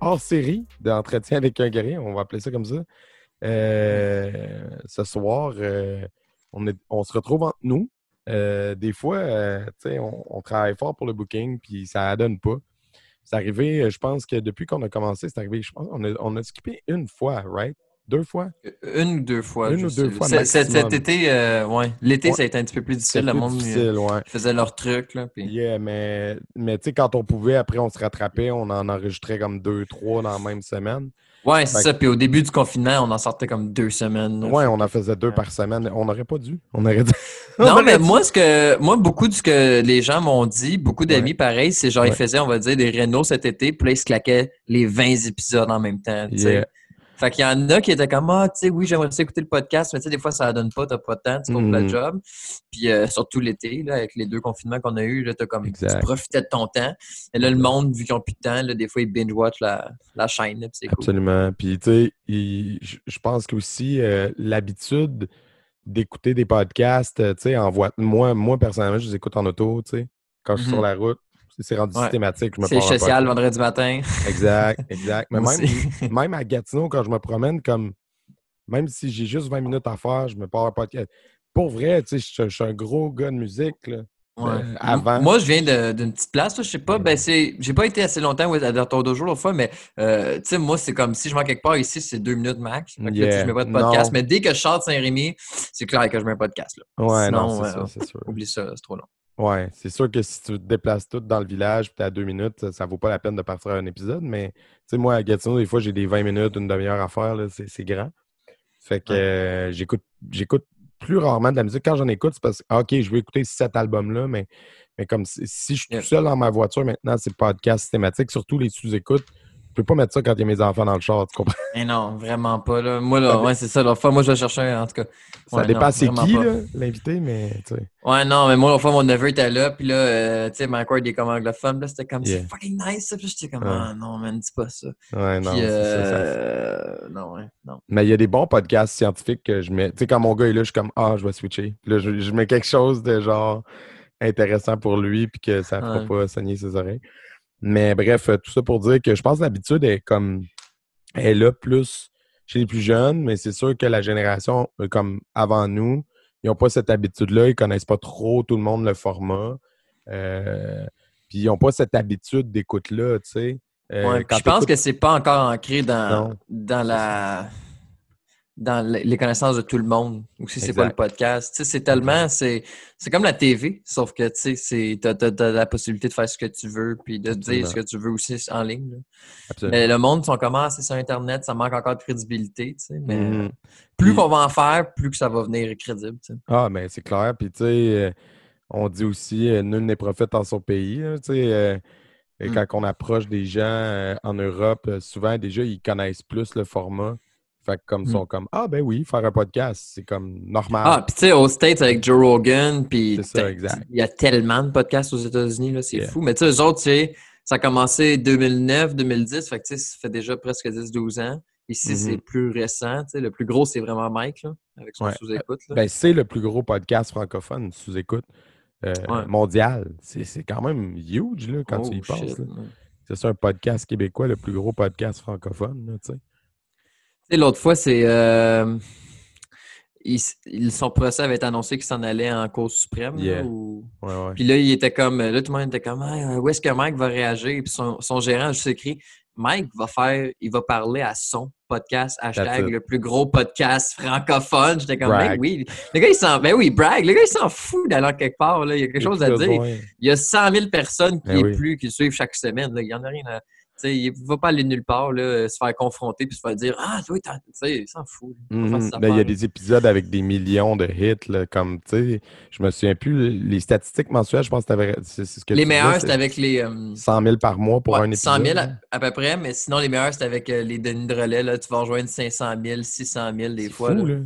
hors série d'entretien avec un guerrier, on va appeler ça comme ça. Euh, ce soir, euh, on, se retrouve entre nous. Euh, des fois, on, on travaille fort pour le booking, puis ça ne donne pas. C'est arrivé, je pense que depuis qu'on a commencé, c'est arrivé, je pense, on a, on a skippé une fois, right? Deux fois? Une ou deux fois. Une ou sais. deux fois Cet, maximum. cet été, euh, ouais. L'été, Ouais. ça a été un petit peu plus difficile. Le monde euh, difficile, ouais. faisait leur truc. Là, puis- Yeah, mais, mais tu sais, quand on pouvait, après, on se rattrapait, on en enregistrait comme deux, trois dans la même semaine. Ouais, c'est ça. Puis au début du confinement, on en sortait comme deux semaines. là. Ouais, on en faisait deux Ouais. par semaine. On n'aurait pas dû. On aurait dû. on Non, aurait mais dû. moi, ce que moi, beaucoup de ce que les gens m'ont dit, beaucoup d'amis pareil, c'est genre, ils faisaient, on va dire, des rénaux cet été, puis là, ils se claquaient les 20 épisodes en même temps. Yeah. Fait qu'il y en a qui étaient comme, ah, tu sais, oui, j'aimerais écouter le podcast, mais tu sais, des fois, ça ne donne pas, t'as pas de temps, tu comptes Mhm. le job. Puis euh, surtout l'été, là, avec les deux confinements qu'on a eus, là, t'as comme, Exact. tu profitais de ton temps. Et là, le monde, vu qu'ils n'ont plus de temps, là, des fois, ils binge-watch la, la chaîne, là, puis c'est cool. Absolument. Puis, tu sais, je pense qu'aussi euh, l'habitude d'écouter des podcasts, euh, tu sais, en voie. Moi, moi, personnellement, je les écoute en auto, tu sais, quand je suis sur la route. C'est rendu Ouais. systématique. Je me C'est social, podcast. vendredi matin. Exact, exact. Mais même, même à Gatineau, quand je me promène, comme même si j'ai juste 20 minutes à faire, je me pars un podcast. Pour vrai, tu sais, je suis- un gros gars de musique. Là. Ouais. Euh, avant. Moi, je viens d'une petite place, là, je sais pas, ben c'est, j'ai pas été assez longtemps Dortour de jour l'autre fois, mais euh, tu sais, moi, c'est comme si je vais quelque part ici, c'est deux minutes max. Là, sais, Yeah. je mets pas de podcast, Non. mais dès que je sors de Saint-Rémy, c'est clair que je mets un podcast. Là. Ouais, Sinon, non, c'est euh, c'est sûr. Oublie ça, c'est trop long. Ouais, c'est sûr que si tu te déplaces tout dans le village puis à deux minutes, ça, ça vaut pas la peine de partir à un épisode. Mais tu sais, moi, à Gatineau, des fois, j'ai des 20 minutes, une demi-heure à faire, c'est, grand. Fait que euh, j'écoute, j'écoute plus rarement de la musique. Quand j'en écoute, c'est parce que, ah, OK, je veux écouter cet album-là, mais, mais comme si, si je suis tout seul dans ma voiture maintenant, c'est podcast systématique, surtout les sous-écoutes. Je peux pas mettre ça quand il y a mes enfants dans le char, tu comprends? Mais non, vraiment pas. Là. Moi, là, ouais, c'est ça. L'autre fois, moi, je vais chercher un, en tout cas. Ça Ouais, dépend non, c'est qui, l'invité, mais tu sais. Ouais, non, mais moi, l'autre fois, mon neveu était là, puis là, euh, tu sais, Ward, il est comme anglophone, là, c'était comme, Yeah. c'est fucking nice. Puis j'étais comme, Ouais. ah non, man, dis pas ça. Ouais, non, Puis, ça, ça- euh, non, ouais, non. Mais il y a des bons podcasts scientifiques que je mets. Tu sais, quand mon gars est là, je suis comme Ah, je vais switcher. Puis là, je, je mets quelque chose de genre intéressant pour lui, puis que ça ne fera Ouais. pas saigner ses oreilles. Mais bref, euh, tout ça pour dire que je pense que l'habitude est comme. Est là plus chez les plus jeunes, mais c'est sûr que la génération euh, comme avant nous, ils n'ont pas cette habitude-là. Ils connaissent pas trop tout le monde le format. Euh, puis ils n'ont pas cette habitude d'écoute-là, tu sais. Euh, Ouais, je pense que c'est pas encore ancré dans, Non. dans la dans le- les connaissances de tout le monde ou si c'est pas le podcast. Tu sais, c'est tellement, c'est c'est comme la TV, sauf que tu sais, c'est- t'as t'as- t'as la possibilité de faire ce que tu veux puis de dire ce que tu veux aussi en ligne. Mais le monde sont comment c'est sur Internet, ça manque encore de crédibilité, tu sais, mais Mhm. plus Puis- qu'on va en faire, plus que ça va venir crédible, tu sais. Ah, mais c'est clair. Puis, tu sais, euh, on dit aussi euh, nul n'est prophète en son pays. là, Tu sais, euh, et Mm. quand on approche des gens euh, en Europe, euh, souvent, déjà, ils connaissent plus le format. Fait que comme ils Mm. sont comme Ah, ben oui, faire un podcast, c'est comme normal. Ah, puis tu sais, aux States avec Joe Rogan, puis C'est ça, t'as- exact. il y a tellement de podcasts aux États-Unis, là, c'est Yeah. fou. Mais tu sais, eux autres, tu sais, ça a commencé 2009, 2010, fait que tu sais, ça fait déjà presque 10-12 ans. Ici, Mhm. c'est plus récent, tu sais, le plus gros, c'est vraiment Mike, là, avec son Ouais. sous-écoute. là. Ben, c'est le plus gros podcast francophone sous écoute euh, Ouais. mondial. C'est c'est quand même huge là, quand tu y Oh, penses. C'est ça, un podcast québécois, le plus gros podcast francophone. là, tu sais. Tu sais, l'autre fois, c'est. euh, il- il- son procès avait été annoncé qu'il s'en allait en cause suprême. là, Yeah. ou- Ouais, ouais. Puis là, il était comme. Là, tout le monde était comme Ah, où est-ce que Mike va réagir? Puis son, son gérant a juste écrit Mike va faire, il va parler à son podcast, hashtag le plus gros podcast francophone. J'étais comme, ben oui. Le gars, il s'en, ben oui, brag. Le gars, il s'en fout d'aller quelque part. Là. Il y a quelque chose à dire. besoin. Il y a 100 000 personnes qui, Ben est oui. plus, qui le suivent chaque semaine. là. Il y en a rien à. Il va pas aller nulle part, là, se faire confronter puis se faire dire Ah, toi, tu sais, il s'en fout. Mhm. ses Ben, il y a des épisodes avec des millions de hits, là, comme, tu sais, je me souviens plus, les statistiques mensuelles, je pense que c'est ce que Les tu meilleurs, c'est c'était avec les. euh, 100 000 par mois pour ouais, un épisode. 100 000 à, peu près, mais sinon, les meilleurs, c'était avec euh, les Denis de relais. Là, tu vas rejoindre 500 000, 600 000 des fois. fou, là. là.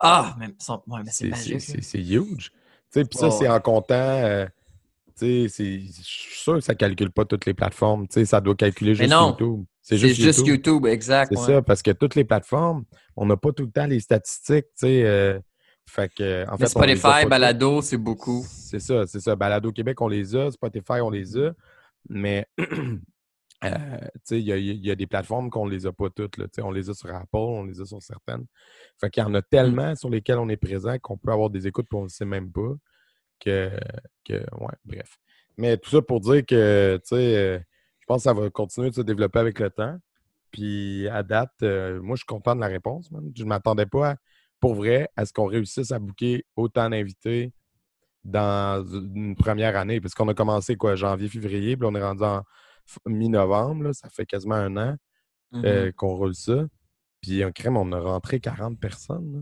Ah, mais, son- ouais, mais c'est magique. C'est huge. Tu sais, Puis ça, Ouais, c'est en comptant. euh, je suis sûr que ça ne calcule pas toutes les plateformes. Ça doit calculer juste non. YouTube. C'est juste, YouTube. exact. C'est ouais. ça, parce que toutes les plateformes, on n'a pas tout le temps les statistiques. Euh, fait que, en fait, Spotify, Balado, c'est beaucoup. C'est ça, c'est ça. Balado Québec, on les a. Spotify, on les a. Mais, euh, il y a, il y a des plateformes qu'on ne les a pas toutes. Là. On les a sur Apple, on les a sur certaines. Fait qu'il y en a tellement sur lesquelles on est présent qu'on peut avoir des écoutes et on ne le sait même pas. Que, que, ouais, bref. Mais tout ça pour dire que, tu sais, euh, je pense que ça va continuer de se développer avec le temps. Puis à date, euh, moi, je suis content de la réponse. Je ne m'attendais pas, à- pour vrai, à ce qu'on réussisse à booker autant d'invités dans une première année. Parce qu'on a commencé, quoi, janvier, février, puis on est rendu en mi-novembre. Ça fait quasiment un an Mhm. euh, qu'on roule ça. Puis un crème, on a rentré 40 personnes. là.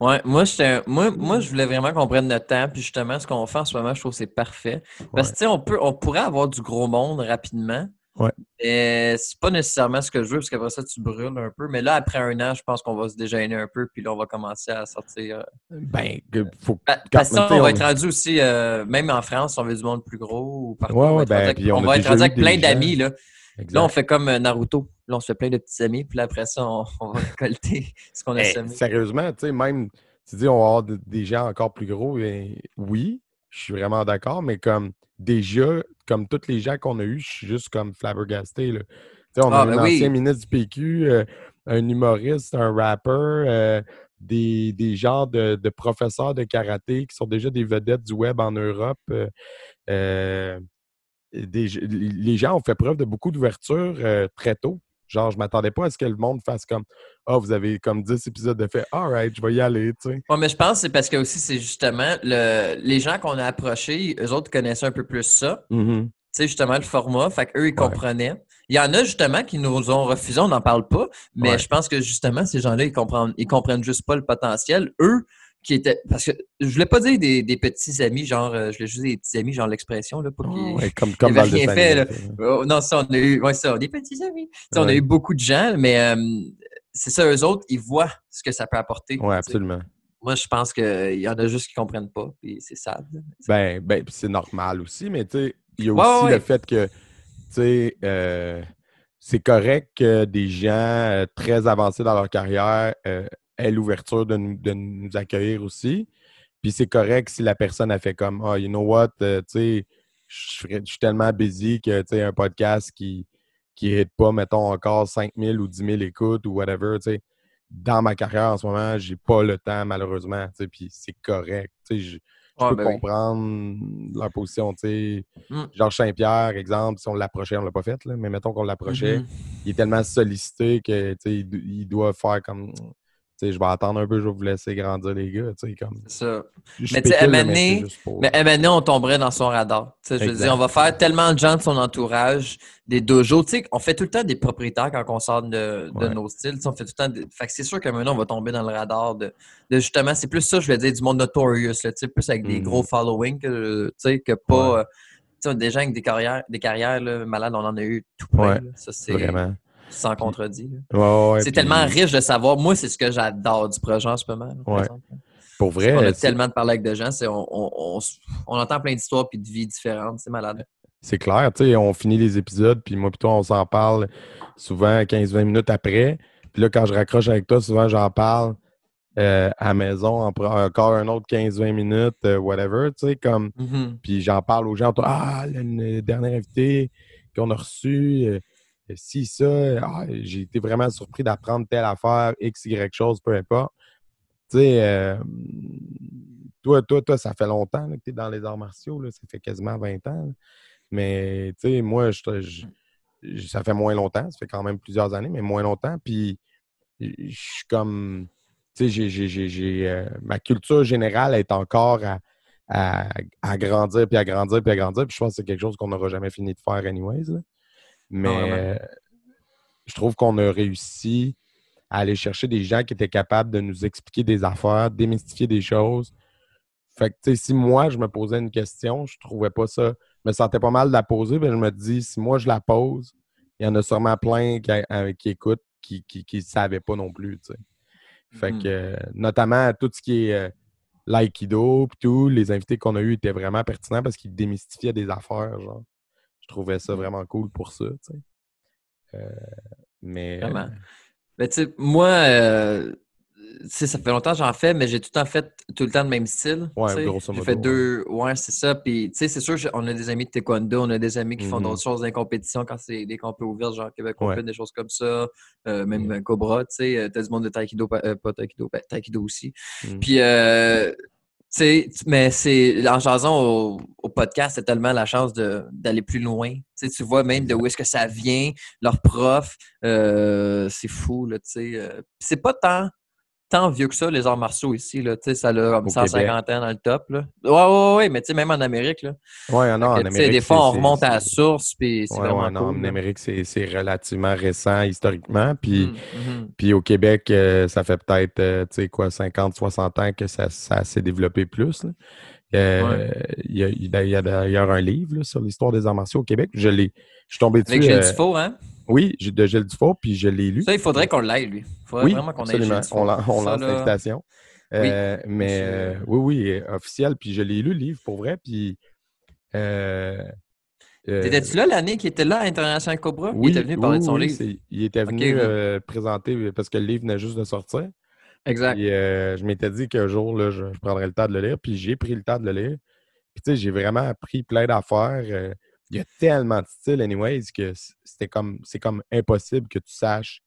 Ouais, moi, moi, moi, je voulais vraiment qu'on prenne notre temps. Puis justement, ce qu'on fait en ce moment, je trouve que c'est parfait. Parce que, tu sais, on, peut, on pourrait avoir du gros monde rapidement. Ouais. Mais c'est pas nécessairement ce que je veux, parce qu'après ça, tu brûles un peu. Mais là, après un an, je pense qu'on va se déjeuner un peu, puis là, on va commencer à sortir. euh, Ben, que- faut Quand- Parce que on va être rendu aussi, euh, même en France, si on veut du monde plus gros ou partout. Ouais, on va ouais, être ben, rendu avec, on on va être rendu avec plein d'amis. Là. Exact. là, on fait comme euh, Naruto. Là, on se fait plein de petits amis, puis là, après ça, on, on va récolter ce qu'on a Hey, semé. sérieusement, tu sais, même, tu dis, on va avoir de- des gens encore plus gros, et oui, je suis vraiment d'accord, mais comme déjà, comme tous les gens qu'on a eus, je suis juste comme flabbergasté. Là. Tu sais, on Ah, a ben un oui. ancien ministre du PQ, euh, un humoriste, un rappeur, euh, des, des genres de, de professeurs de karaté qui sont déjà des vedettes du web en Europe. euh, des- les gens ont fait preuve de beaucoup d'ouverture euh, très tôt. Genre, je m'attendais pas à ce que le monde fasse comme Ah, vous avez comme 10 épisodes de fait, alright, je vais y aller, tu sais. Ouais, mais je pense que c'est parce que aussi, c'est justement le, les gens qu'on a approchés, eux autres connaissaient un peu plus ça. Mm-hmm. Tu sais, justement, le format. Fait qu'eux, ils comprenaient. Il y en a justement qui nous ont refusé, on n'en parle pas, mais Ouais. je pense que justement, ces gens-là, ils comprennent, ils comprennent juste pas le potentiel. Eux, qui étaient. Parce que je voulais pas dire des, des petits amis, genre, euh, je voulais juste des petits amis, genre l'expression, là, pour qu'ils. Ouais, comme dans rien fait. Oh, non, ça, on a eu. Ouais, ça, des petits amis. On a eu beaucoup de gens, mais euh, c'est ça, eux autres, ils voient ce que ça peut apporter. Ouais, sais. absolument. Moi, je pense qu'il y en a juste qui comprennent pas, puis c'est sad. Ben, ben puis c'est normal aussi, mais tu sais, il y a aussi ouais. le fait que, tu sais, euh, c'est correct que des gens euh, très avancés dans leur carrière euh, l'ouverture de nous, de nous accueillir aussi. Puis c'est correct si la personne a fait comme, ah, you know what, euh, tu sais, je suis tellement busy que, tu sais, un podcast qui qui hit pas, mettons, encore 5000 ou 10 000 écoutes ou whatever, tu sais, dans ma carrière en ce moment, j'ai pas le temps, malheureusement, tu sais, puis c'est correct, tu sais, je- peux ben oui. comprendre leur position, tu sais. Mm. Georges Saint-Pierre, exemple, si on l'approchait, on l'a pas fait, là, mais mettons qu'on l'approchait, Mhm. il est tellement sollicité que, tu sais, il, do- il doit faire comme, je vais attendre un peu, je vais vous laisser grandir les gars, comme... C'est ça. je Mais tu sais, pour- donné, on tomberait dans son radar. Je veux dire, on va faire tellement de gens de son entourage, des dojos. Tu sais, on fait tout le temps des propriétaires quand on sort de, de Ouais. nos styles. On fait tout le temps. des- Fait que c'est sûr qu'à donné, on va tomber dans le radar de, de justement, c'est plus ça, je vais dire, du monde notorious, là, plus avec des Mhm. gros following que, que pas. Ouais. euh, des gens avec des carrières, des carrières là, malades, on en a eu tout plein. Ouais. Ça, c'est Vraiment. Sans contredit. là. Ouais, ouais, c'est puis tellement riche de savoir. Moi, c'est ce que j'adore du projet en ce moment. là, par Ouais. exemple. Pour vrai, On a tellement de parler avec des gens, on, on, on, on entend plein d'histoires puis de vies différentes. C'est malade. C'est clair, tu sais, on finit les épisodes, puis moi, puis toi, on s'en parle souvent 15-20 minutes après. Puis là, quand je raccroche avec toi, souvent, j'en parle euh, à la maison, en encore un autre 15-20 minutes, euh, whatever, tu sais, comme. Mhm. Puis j'en parle aux gens, ah, le, le dernier invité qu'on a reçu, euh, si, ça, ah, j'ai été vraiment surpris d'apprendre telle affaire, X, Y chose, peu importe. Tu sais, euh, toi, toi, toi, ça fait longtemps que tu es dans les arts martiaux, ça fait quasiment 20 ans. Mais, tu sais, moi, ça fait moins longtemps, ça fait quand même plusieurs années, mais moins longtemps. Puis, je suis comme, tu sais, euh, ma culture générale est encore à, à, à grandir, puis à grandir, puis à grandir. Puis je pense que c'est quelque chose qu'on n'aura jamais fini de faire anyways. Mais je trouve qu'on a réussi à aller chercher des gens qui étaient capables de nous expliquer des affaires, démystifier des choses. Fait que, tu sais, si moi, je me posais une question, je trouvais pas ça. Je me sentais pas mal de la poser, mais je me dis, si moi, je la pose, il y en a sûrement plein qui, euh, qui écoutent qui ne savaient pas non plus, tu sais. Fait Mhm. que, notamment, tout ce qui est euh, l'aïkido, pis tout, les invités qu'on a eus étaient vraiment pertinents parce qu'ils démystifiaient des affaires, genre. Je trouvais ça vraiment cool pour ça, tu sais. Euh, mais... Vraiment. Ben, tu sais, moi, euh, ça fait longtemps que j'en fais, mais j'ai tout le temps fait tout le temps le même style. Ouais, grosso J'ai modo, fait ouais. deux. Ouais, c'est ça. Puis, tu sais, c'est sûr, j'ai- on a des amis de taekwondo, on a des amis qui font Mhm. d'autres choses dans les compétitions quand c'est des compétitions ouvertes, genre Québec Ouais. Open, des choses comme ça. Euh, même Mhm. un Cobra, tu sais. euh, T'as du monde de taekwondo, pas, euh, taekwondo, ben, taekwondo aussi. Mhm. Puis, mais c'est en jasant au, podcast, c'est tellement la chance d'aller plus loin. Tu vois même de où est-ce que ça vient, leurs profs, euh, c'est fou, là, tu sais. euh, c'est pas tant, tant vieux que ça, les arts martiaux ici, là, ça a comme Au 150 ans dans le top, là. Ouais, ouais, ouais, mais même en Amérique, là. Ouais, non, en Amérique, des fois, on remonte à la source, puis c'est Ouais, vraiment ouais, non, cool. en là. Amérique, c'est relativement récent historiquement. Puis, mhm. puis au Québec, euh, ça fait peut-être, euh, quoi, 50, 60 ans que ça, ça s'est développé plus. là. Euh, Il y a- d'ailleurs un livre là, sur l'histoire des arts martiaux au Québec. Je l'ai. Je suis tombé dessus. Avec Gilles Dufault, hein? Oui, j'ai- de Gilles Dufault, puis je l'ai lu. Ça, il faudrait qu'on l'aille, lui. Il faudrait Oui, vraiment qu'on aille Gilles. On, lance l'invitation. Euh, mais euh, oui, oui, euh, officiel. Puis je l'ai lu, le livre, pour vrai. Puis. euh, T'étais-tu là l'année qu'il était là à International Cobra? oui, il était venu parler de son livre. Il était venu présenter parce que le livre venait juste de sortir. Exact. Puis euh, je m'étais dit qu'un jour, là, je, je prendrais le temps de le lire. Puis j'ai pris le temps de le lire. Puis tu sais, j'ai vraiment appris plein d'affaires. Il y a tellement de styles, anyways, que c'était comme c'est comme impossible que tu saches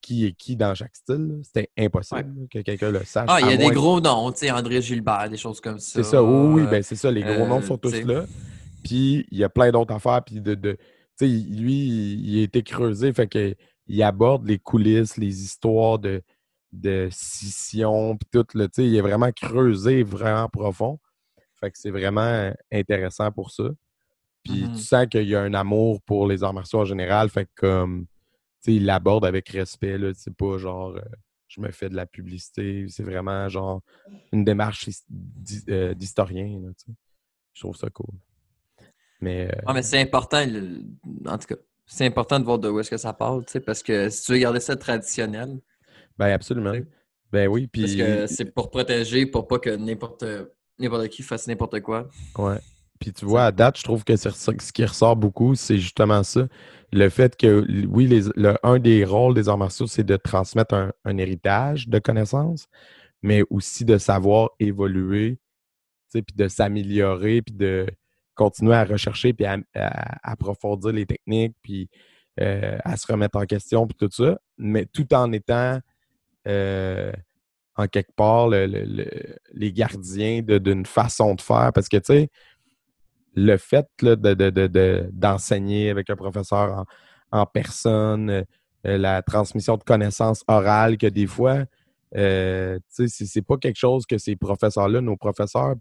qui est qui dans chaque style. C'était impossible que quelqu'un le sache. Ah, il y a des gros noms, tu sais, André Gilbert, des choses comme ça. C'est ça, oui, oui, euh, ben c'est ça. Les gros noms euh, sont tous t'sais. là. Puis il y a plein d'autres affaires. Puis de, de- tu sais, lui, il, a été creusé, fait que il aborde les coulisses, les histoires de, de scission, puis tout. Là, tu sais, il est vraiment creusé, vraiment profond. Fait que c'est vraiment intéressant pour ça. Puis Mhm. tu sens qu'il y a un amour pour les arts martiaux en général. Fait que comme, tu sais, il l'aborde avec respect. là. C'est pas genre, euh, je me fais de la publicité. C'est vraiment genre une démarche euh, d'historien. là, tu sais. Je trouve ça cool. Mais euh, Ah, mais c'est important, le- en tout cas, c'est important de voir de où est-ce que ça part, tu sais, parce que si tu veux garder ça traditionnel, ben absolument. Ben oui, puis parce que c'est pour protéger, pour pas que n'importe n'importe qui fasse n'importe quoi. Ouais. Puis tu vois, à date, je trouve que ce qui ressort beaucoup, c'est justement ça. Le fait que, oui, les, le- un des rôles des arts martiaux, c'est de transmettre un, un héritage de connaissances, mais aussi de savoir évoluer, puis de s'améliorer, puis de continuer à rechercher, puis à, approfondir les techniques, puis euh, à se remettre en question, puis tout ça, mais tout en étant euh, en quelque part le- le- le- les gardiens d'une façon de faire. Parce que, tu sais, le fait de- de- de- de- d'enseigner avec un professeur en, personne, euh, la transmission de connaissances orales, que des fois, euh, c'est, pas quelque chose que ces professeurs-là, nos professeurs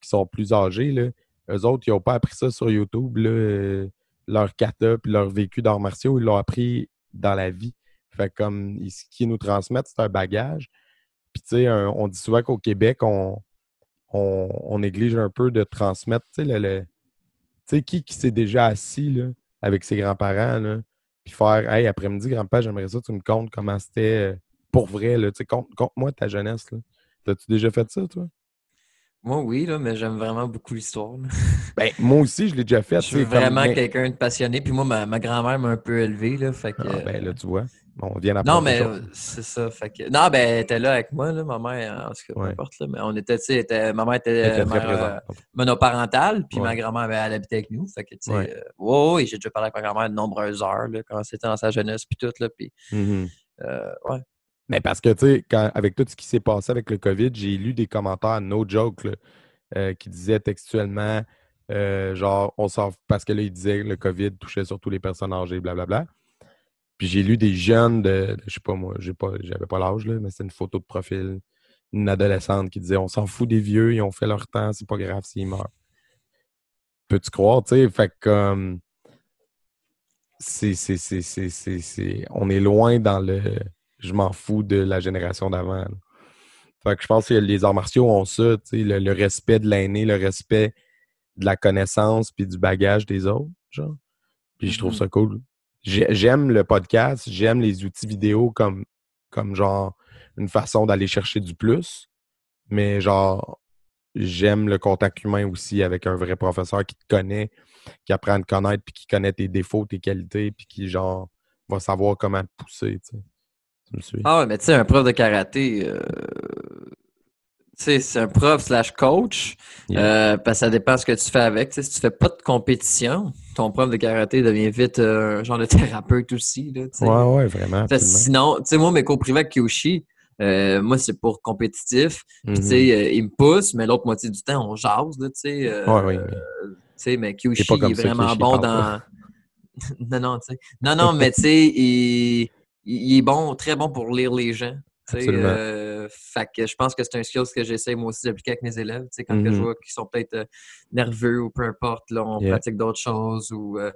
qui sont plus âgés, là, eux autres, ils n'ont pas appris ça sur YouTube, euh, leur kata puis leur vécu d'arts martiaux, ils l'ont appris dans la vie. Fait comme ce qu'ils nous transmettent, c'est un bagage. Puis, tu sais, on dit souvent qu'au Québec, on, on, néglige un peu de transmettre, le, le- tu sais, qui, qui s'est déjà assis là, avec ses grands-parents, puis faire Hey, après-midi, grand-père, j'aimerais ça, tu me comptes comment c'était euh, pour vrai, là, tu sais, compte, moi ta jeunesse. T'as-tu déjà fait ça, toi? Moi, oui, là, mais j'aime vraiment beaucoup l'histoire. Ben, moi aussi, je l'ai déjà fait. Je suis comme- vraiment quelqu'un de passionné. Puis moi, ma, ma grand-mère m'a un peu élevé, là, fait que... Ah, ben là, tu vois, on vient Non, mais euh, c'est ça. Fait que... Non, ben, elle était là avec moi, là, ma mère, en tout cas, peu Ouais. importe. Là, mais on était, tu sais, était- ma mère était, euh, mère, euh, monoparentale, puis Ouais. ma grand-mère, ben, elle habitait avec nous. Fait que, tu sais, Ouais. euh, ouais, ouais, j'ai déjà parlé avec ma grand-mère de nombreuses heures, là, quand c'était dans sa jeunesse, puis tout, là, puis, Mhm. euh, ouais. Mais parce que, tu sais, quand- avec tout ce qui s'est passé avec le COVID, j'ai lu des commentaires, no joke, là, euh, qui disaient textuellement, euh, genre, on s'en f- parce que là, ils disaient que le COVID touchait surtout les personnes âgées, blablabla. Puis j'ai lu des jeunes de, je sais pas moi, j'ai pas, j'avais pas l'âge, là, mais c'est une photo de profil, une adolescente qui disait, on s'en fout des vieux, ils ont fait leur temps, c'est pas grave s'ils meurent. Peux-tu croire, tu sais, fait que comme c'est, c'est, c'est, c'est, c'est, c'est- on est loin dans le je m'en fous de la génération d'avant. Fait que je pense que les arts martiaux ont ça, tu sais, le, le respect de l'aîné, le respect de la connaissance puis du bagage des autres, genre. Puis je trouve Mhm. ça cool. J'ai- J'aime le podcast, j'aime les outils vidéo comme, comme genre une façon d'aller chercher du plus, mais genre j'aime le contact humain aussi avec un vrai professeur qui te connaît, qui apprend à te connaître, puis qui connaît tes défauts, tes qualités, puis qui, genre, va savoir comment te pousser, tu me suis? Ah ouais, mais tu sais, un prof de karaté, euh, tu sais, c'est un prof slash coach, Yeah. euh, parce que ça dépend ce que tu fais avec. Si tu fais pas de compétition, ton prof de karaté devient vite euh, un genre de thérapeute aussi, là, tu sais. Ouais, ouais, vraiment. Sinon, tu sais, moi, mes cours privés avec Kyoshi, euh, moi, c'est pour compétitif. Tu Mhm. sais, euh, il me pousse, mais l'autre moitié du temps, on jase, tu sais. Ouais, mais- tu sais, mais Kyoshi, comme il est vraiment Kyoshi, bon parle dans. non, non, tu sais. Non, non, mais tu sais, il, il est bon, très bon pour lire les gens. Euh, fait que je pense que c'est un skill que j'essaie moi aussi d'appliquer avec mes élèves. Quand que je Mhm. vois qu'ils sont peut-être euh, nerveux ou peu importe, là, on Yeah. pratique d'autres choses ou euh,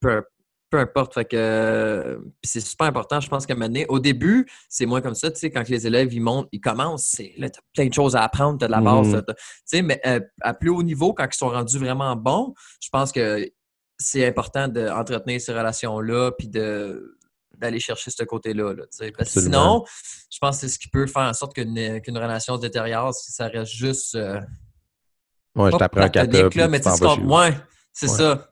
peu, peu importe. Fait que c'est super important, je pense qu'à donné, au début, c'est moins comme ça, tu sais, quand les élèves ils montent, ils commencent, c'est là, t'as plein de choses à apprendre, t'as de la base, Mhm. sais, mais à plus haut niveau, quand ils sont rendus vraiment bons, je pense que c'est important d'entretenir ces relations-là, puis de d'aller chercher ce côté-là. là. Parce que sinon, je pense que c'est ce qui peut faire en sorte qu'une relation se détériore si ça reste juste. euh, Ouais, je t'apprends un tu mais c'est. Ouais, c'est Ouais. ça.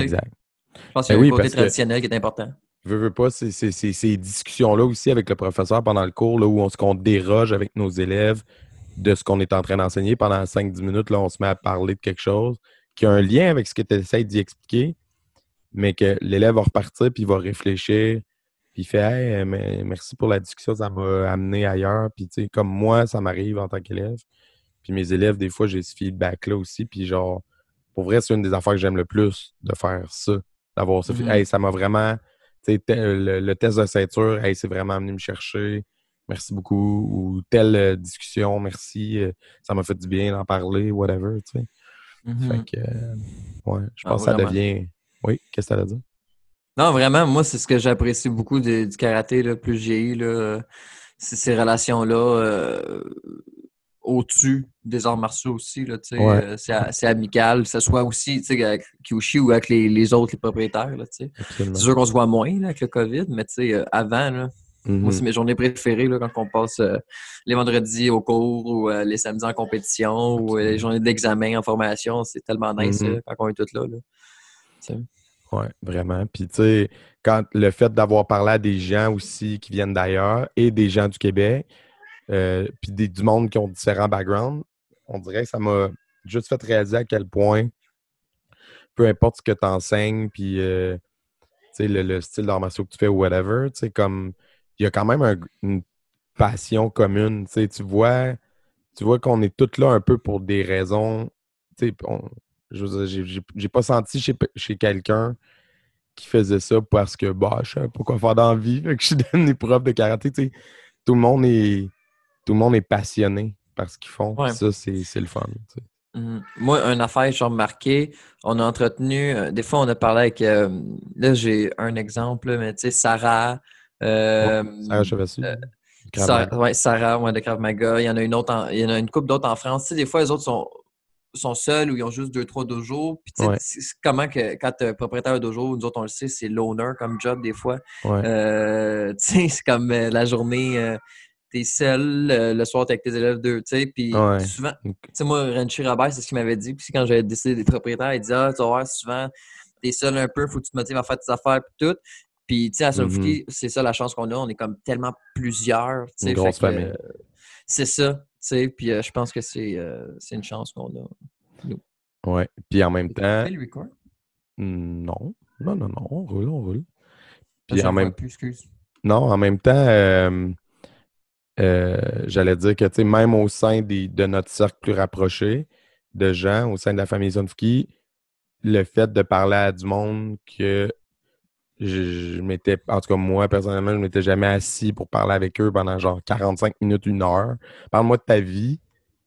Exact. Je pense qu'il y a Ben un oui, côté que- traditionnel qui est important. Veux, veux pas, c'est ces discussions-là aussi avec le professeur pendant le cours, là, où on se qu'on déroge avec nos élèves de ce qu'on est en train d'enseigner pendant 5-10 minutes. Là, on se met à parler de quelque chose qui a un lien avec ce que tu essaies d'y expliquer, mais que l'élève va repartir puis il va réfléchir. Puis il fait Hey, euh, mais merci pour la discussion, ça m'a amené ailleurs. Puis tu sais, comme moi, ça m'arrive en tant qu'élève. Puis mes élèves, des fois, j'ai ce feedback-là aussi. Puis genre, pour vrai, c'est une des affaires que j'aime le plus de faire ça. D'avoir ça. Mhm. Hey, ça m'a vraiment. tu sais, le, le test de ceinture, hey, c'est vraiment venu me chercher. Merci beaucoup. Ou telle euh, discussion, merci. euh, ça m'a fait du bien d'en parler, whatever. Tu sais. Mhm. Fait que, euh, ouais, je Ah, pense que ça devient. Oui, qu'est-ce que ça veut dire? Non, vraiment, moi, c'est ce que j'apprécie beaucoup de- du karaté, là, plus j'ai eu, ces relations-là euh, au-dessus des arts martiaux aussi. Là, Ouais. euh, c'est, amical, que ce soit aussi avec Kyushi ou avec les, les autres, les propriétaires. Là, c'est sûr qu'on se voit moins là, avec le COVID, mais euh, avant, là, moi, c'est mes journées préférées là, quand on passe euh, les vendredis au cours ou euh, les samedis en compétition ou euh, les journées d'examen en formation. C'est tellement nice Mhm. là, quand on est tous là. là. Oui, vraiment. Puis, tu sais, quand le fait d'avoir parlé à des gens aussi qui viennent d'ailleurs et des gens du Québec, euh, puis des- du monde qui ont différents backgrounds, on dirait que ça m'a juste fait réaliser à quel point, peu importe ce que tu enseignes, puis, euh, le, le style d'art que tu fais ou whatever, tu sais, comme, il y a quand même un- une passion commune. Tu vois, tu vois qu'on est tous là un peu pour des raisons, tu sais, on- je veux dire, j'ai- pas senti chez, chez quelqu'un qui faisait ça parce que bah je savais pas quoi faire dans la vie, que je suis devenu prof de karaté. sais. Tout le monde est tout le monde est passionné par ce qu'ils font. Ouais. Ça, c'est le fun. sais. Mhm. Moi, une affaire que j'ai remarqué, on a entretenu, euh, des fois on a parlé avec, euh, là j'ai un exemple, mais tu sais, Sarah, euh, Sarah Chevassu. euh, Krav Sarah, ouais, Sarah ouais, de Krav Maga, il y en a une autre, en- il y en a une couple d'autres en France. Tu sais, des fois, les autres sont, sont seuls ou ils ont juste deux, trois dojos. Puis tu sais, Ouais. comment que quand tu es propriétaire de dojo, nous autres on le sait, c'est l'owner comme job des fois. Ouais. Euh, tu sais, c'est comme euh, la journée, euh, t'es seul, euh, le soir t'es avec tes élèves deux, tu sais, puis Ouais. souvent, tu sais, moi, Renchi Robert, c'est ce qu'il m'avait dit. Puis quand j'avais décidé des propriétaires, il disait Ah, tu vas voir, souvent, t'es seul un peu, faut que tu te motives à faire tes affaires, puis tout. Puis, tu sais, à Sunfuki, c'est ça la chance qu'on a. On est comme tellement plusieurs. tu sais, Une grosse fait famille. euh, c'est ça, sais. Puis, euh, je pense que c'est euh, c'est une chance qu'on a. Ouais. Puis en même temps, Fais le record? non. Non, non, non, on roule, on roule. Puis en même plus, excuse. Non, en même temps, euh, euh, j'allais dire que tu sais, même au sein des- de notre cercle plus rapproché de gens, au sein de la famille Zonfuki, le fait de parler à du monde que je, je m'étais, en tout cas moi personnellement, je m'étais jamais assis pour parler avec eux pendant genre 45 minutes, une heure. Parle-moi de ta vie.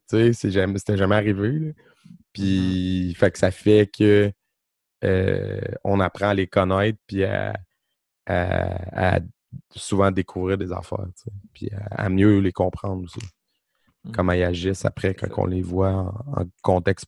Tu sais, c'est jamais, c'était jamais arrivé. là. Puis, fait que ça fait que euh, on apprend à les connaître puis à, à- à souvent découvrir des affaires, tu sais, puis à, à mieux les comprendre aussi. Mm. Comment ils agissent après quand on les voit en, en contexte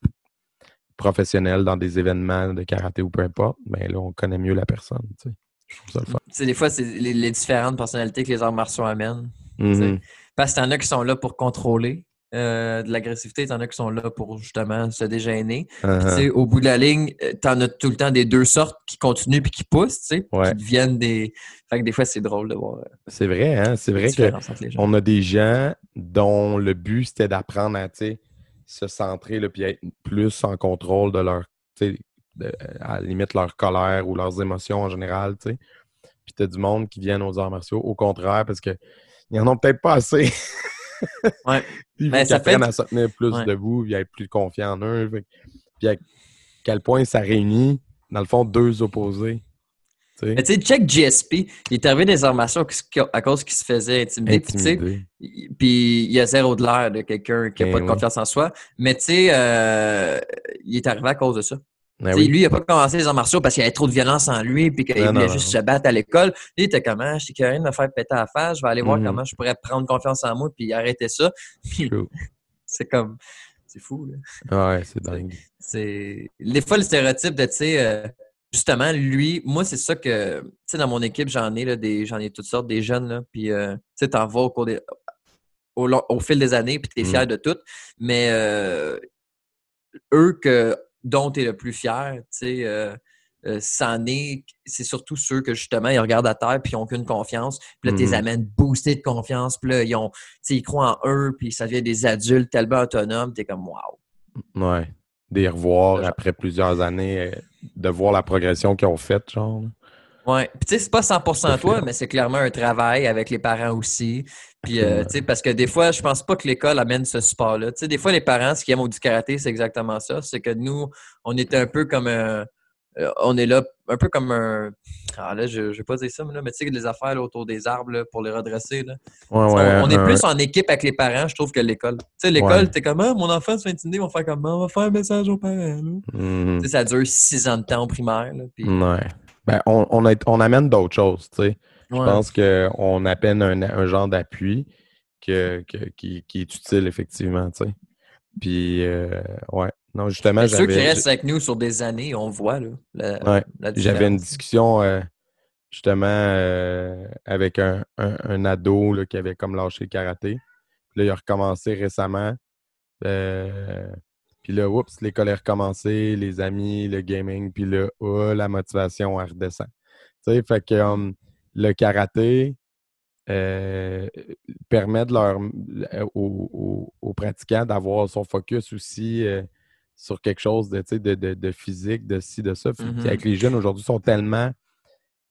professionnel dans des événements de karaté ou peu importe, mais là, on connaît mieux la personne. tu sais. Je trouve ça le fun. Tu sais, des fois, c'est les, les différentes personnalités que les arts martiaux amènent. Mhm. Parce que t'en as qui sont là pour contrôler euh, de l'agressivité, t'en as qui sont là pour justement se dégêner. Tu Uh-huh. sais, au bout de la ligne, euh, t'en as tout le temps des deux sortes qui continuent puis qui poussent, tu Ouais. qui deviennent des. Fait que des fois, c'est drôle de voir euh, C'est vrai, hein? C'est vrai que différence entre les gens. on a des gens dont le but c'était d'apprendre à tu sais, se centrer là, puis être plus en contrôle de leur, de- à la limite leur colère ou leurs émotions en général. tu sais. Puis tu as du monde qui viennent aux arts martiaux, au contraire, parce que ils en ont peut-être pas assez. Ouais. Puis il faut Ben, ça fait apprennent à se tenir plus Ouais. debout, puis à être plus confiants en eux. Fait Puis à quel point ça réunit, dans le fond, deux opposés. Mais tu sais, check GSP, il est arrivé des arts martiaux à cause qu'il se faisait intimider. Puis il- puis il y a zéro de l'air de quelqu'un qui n'a Ben pas de oui. confiance en soi. Mais tu sais, euh, il est arrivé à cause de ça. Ben oui. Lui, il n'a pas commencé les arts martiaux parce qu'il y avait trop de violence en lui puis qu'il voulait non, juste non. se battre à l'école. Lui, il était comment? Je suis curieux de me faire péter à la face. Je vais aller voir Mhm. comment je pourrais prendre confiance en moi puis arrêter ça. C'est comme... C'est fou, là. Ouais, c'est dingue. C'est... Des fois, le stéréotype de, tu sais... euh, Justement, lui, moi, c'est ça que, tu sais, dans mon équipe, j'en ai, là, des, j'en ai toutes sortes, des jeunes, là, puis, euh, tu sais, t'en vas au cours des, au, long- au fil des années, puis t'es Mm. fier de tout, mais euh, eux que, dont t'es le plus fier, tu sais, euh, euh, c'en est, c'est surtout ceux que, justement, ils regardent à terre, puis ils n'ont aucune confiance, puis là, tu les Mhm. amènes boostés de confiance, puis là, ils ont, ils croient en eux, puis ça devient des adultes tellement autonomes, t'es comme, waouh! Ouais. Des revoirs Genre. après plusieurs années, euh, de voir la progression qu'ils ont faite, genre. Ouais. Puis tu sais, c'est pas 100% Tout à toi, mais c'est clairement un travail avec les parents aussi. Puis, euh, tu sais, parce que des fois, je pense pas que l'école amène ce support-là. Tu sais, des fois, les parents, ce qu'ils aiment au du karaté, c'est exactement ça. C'est que nous, on était un peu comme un. Euh, on est là un peu comme un. Ah là, je, je vais pas dire ça, mais là, mais tu sais, des affaires là, autour des arbres là, pour les redresser. Là. Ouais, on, ouais, on est plus en équipe avec les parents, je trouve, que l'école. Tu sais, l'école, t'es comme, ah, mon enfant se fait intimider, on va faire comment? On va faire un message aux parents. Mhm. Tu sais, ça dure six ans de temps au primaire. Ben, on, on, a- on amène d'autres choses, tu sais. Je pense qu'on appelle un, un genre d'appui que, que- qui, qui est utile, effectivement, tu sais. Puis, euh, ouais. Non, justement, Mais ceux qui j'avais restent avec nous sur des années, on voit là, la, Ouais. la j'avais une discussion, euh, justement, euh, avec un, un- un ado là, qui avait comme lâché le karaté. Puis là, il a recommencé récemment. Euh, puis là, oups, l'école est recommencée, les amis, le gaming, puis là, oh, la motivation, elle redescend. Tu sais, fait que um, le karaté euh, permet de leur, euh, aux, aux- aux pratiquants d'avoir son focus aussi euh, sur quelque chose de, de, de, de physique, de ci, de ça. Puis Mhm. Avec les jeunes aujourd'hui, sont tellement.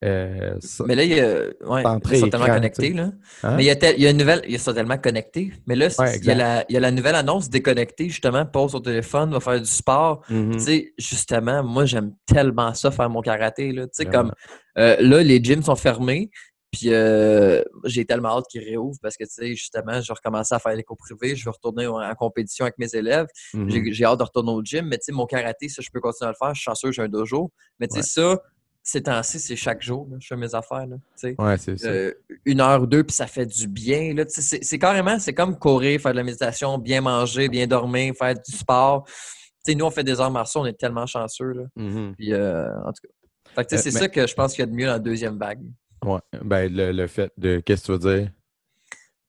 euh, Mais là, il y a, ouais, ils sont tellement connectés. Là. hein? Mais il y, a tel- il y a une nouvelle, ils sont tellement connectés. Mais là, Ouais, il, y a la, il y a la nouvelle annonce déconnecté, justement, pose au téléphone, va faire du sport. Mhm. Tu sais, justement, moi, j'aime tellement ça, faire mon karaté. Là. Tu sais, Vraiment. comme euh, là, les gyms sont fermés. Puis euh, j'ai tellement hâte qu'ils réouvrent parce que, tu sais, justement, je vais recommencer à faire des cours privés. Je vais retourner en en compétition avec mes élèves. Mhm. J'ai j'ai hâte de retourner au gym, mais tu sais, mon karaté, ça, je peux continuer à le faire. Je suis chanceux, j'ai un dojo. Mais tu sais, ça, ces temps-ci, c'est chaque jour. là, je fais mes affaires. Là, tu sais. Ouais, c'est ça. Euh, une heure ou deux, puis ça fait du bien. Là, Tu sais, c'est carrément, c'est comme courir, faire de la méditation, bien manger, bien dormir, faire du sport. Tu sais, nous, on fait des arts martiaux, on est tellement chanceux. Là. Mhm. Puis, euh, en tout cas. Fait que, tu sais, Euh, c'est mais- ça que je pense qu'il y a de mieux dans la deuxième vague. Ouais. Ben, le, le fait de. Qu'est-ce que tu veux dire?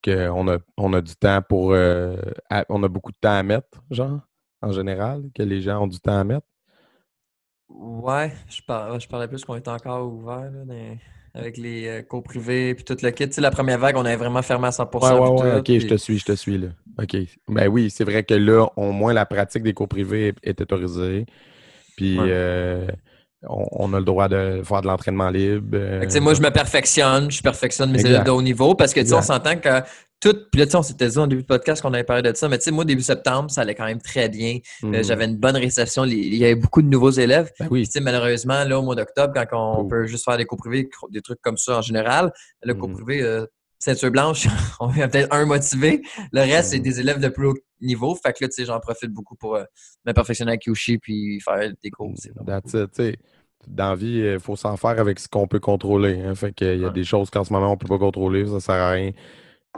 Qu'on a, on a du temps pour. euh, à- on a beaucoup de temps à mettre, genre, en général, que les gens ont du temps à mettre? Ouais, je, par- je parlais plus qu'on est encore ouvert là, dans- avec les euh, cours privés puis tout le kit. Tu sais, la première vague, on avait vraiment fermé à 100 Ouais, ouais, ouais, tout, ok, puis- je te suis, je te suis, là. Ok. Ben oui, c'est vrai que là, au moins, la pratique des cours privés est, est autorisée. Puis, Ouais. euh, on, on a le droit de faire de l'entraînement libre. euh, Fait que, moi, je me perfectionne, je perfectionne mes Exact. élèves de haut niveau parce que, on s'entend que tout. Puis là, on s'était dit en début de podcast qu'on avait parlé de ça, mais tu sais, moi, début septembre, ça allait quand même très bien. Euh, mhm. J'avais une bonne réception. Il y avait beaucoup de nouveaux élèves. Ben oui. malheureusement, là, au mois d'octobre, quand on Cool. peut juste faire des cours privés, des trucs comme ça en général, le cours Mhm. privé, euh, ceinture blanche, on a peut-être un motivé. Le reste, c'est Mhm. des élèves de plus haut, niveau. Fait que là, tu sais, j'en profite beaucoup pour euh, me perfectionner à Kyushi puis faire des cours. That's it, tu sais. Dans la vie, il faut s'en faire avec ce qu'on peut contrôler. hein. Fait qu'il y a Ouais. des choses qu'en ce moment, on peut pas contrôler, ça sert à rien.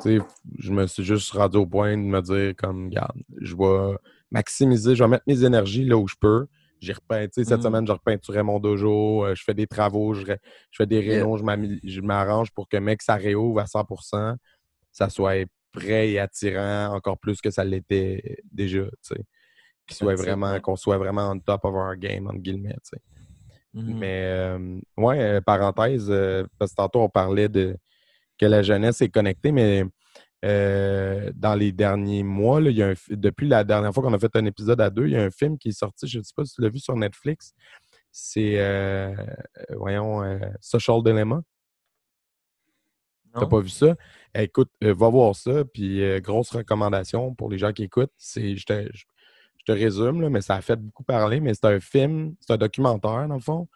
Tu sais, je me suis juste rendu au point de me dire, comme, regarde, je vais maximiser, je vais mettre mes énergies là où je peux. J'ai repeint, tu sais, cette Mhm. semaine, je repeinturais mon dojo, euh, je fais des travaux, je, fais des Yeah. m'ami- je m'arrange pour que, mec, ça réouvre à 100% ça soit prêt et attirant encore plus que ça l'était déjà, tu sais. Soit vraiment, qu'on soit vraiment on top of our game, entre guillemets, tu sais. Mhm. Mais, euh, ouais, euh, parenthèse, euh, parce que tantôt, on parlait de que la jeunesse est connectée, mais euh, dans les derniers mois, là, il y a un depuis la dernière fois qu'on a fait un épisode à deux, il y a un film qui est sorti, je ne sais pas si tu l'as vu sur Netflix. C'est, voyons, Social Dilemma. T'as pas vu ça? Écoute, euh, va voir ça. Puis, euh, grosse recommandation pour les gens qui écoutent. C'est, je, te, je- je te résume, là, mais ça a fait beaucoup parler. Mais c'est un film, c'est un documentaire, dans le fond.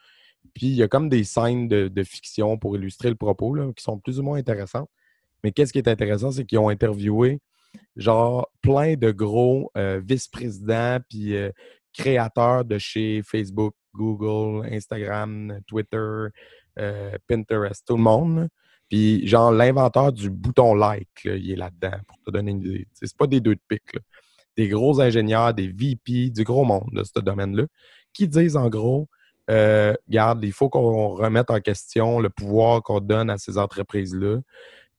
Puis, il y a comme des scènes de, de fiction pour illustrer le propos, là, qui sont plus ou moins intéressantes. Mais qu'est-ce qui est intéressant, c'est qu'ils ont interviewé, genre, plein de gros euh, vice-présidents, puis créateurs de chez Facebook, Google, Instagram, Twitter, Pinterest, tout le monde. Puis, genre, l'inventeur du bouton like, il est là-dedans, pour te donner une idée. C'est pas des deux de pique. Des gros ingénieurs, des VP, du gros monde de ce domaine-là, qui disent en gros, euh, regarde, il faut qu'on remette en question le pouvoir qu'on donne à ces entreprises-là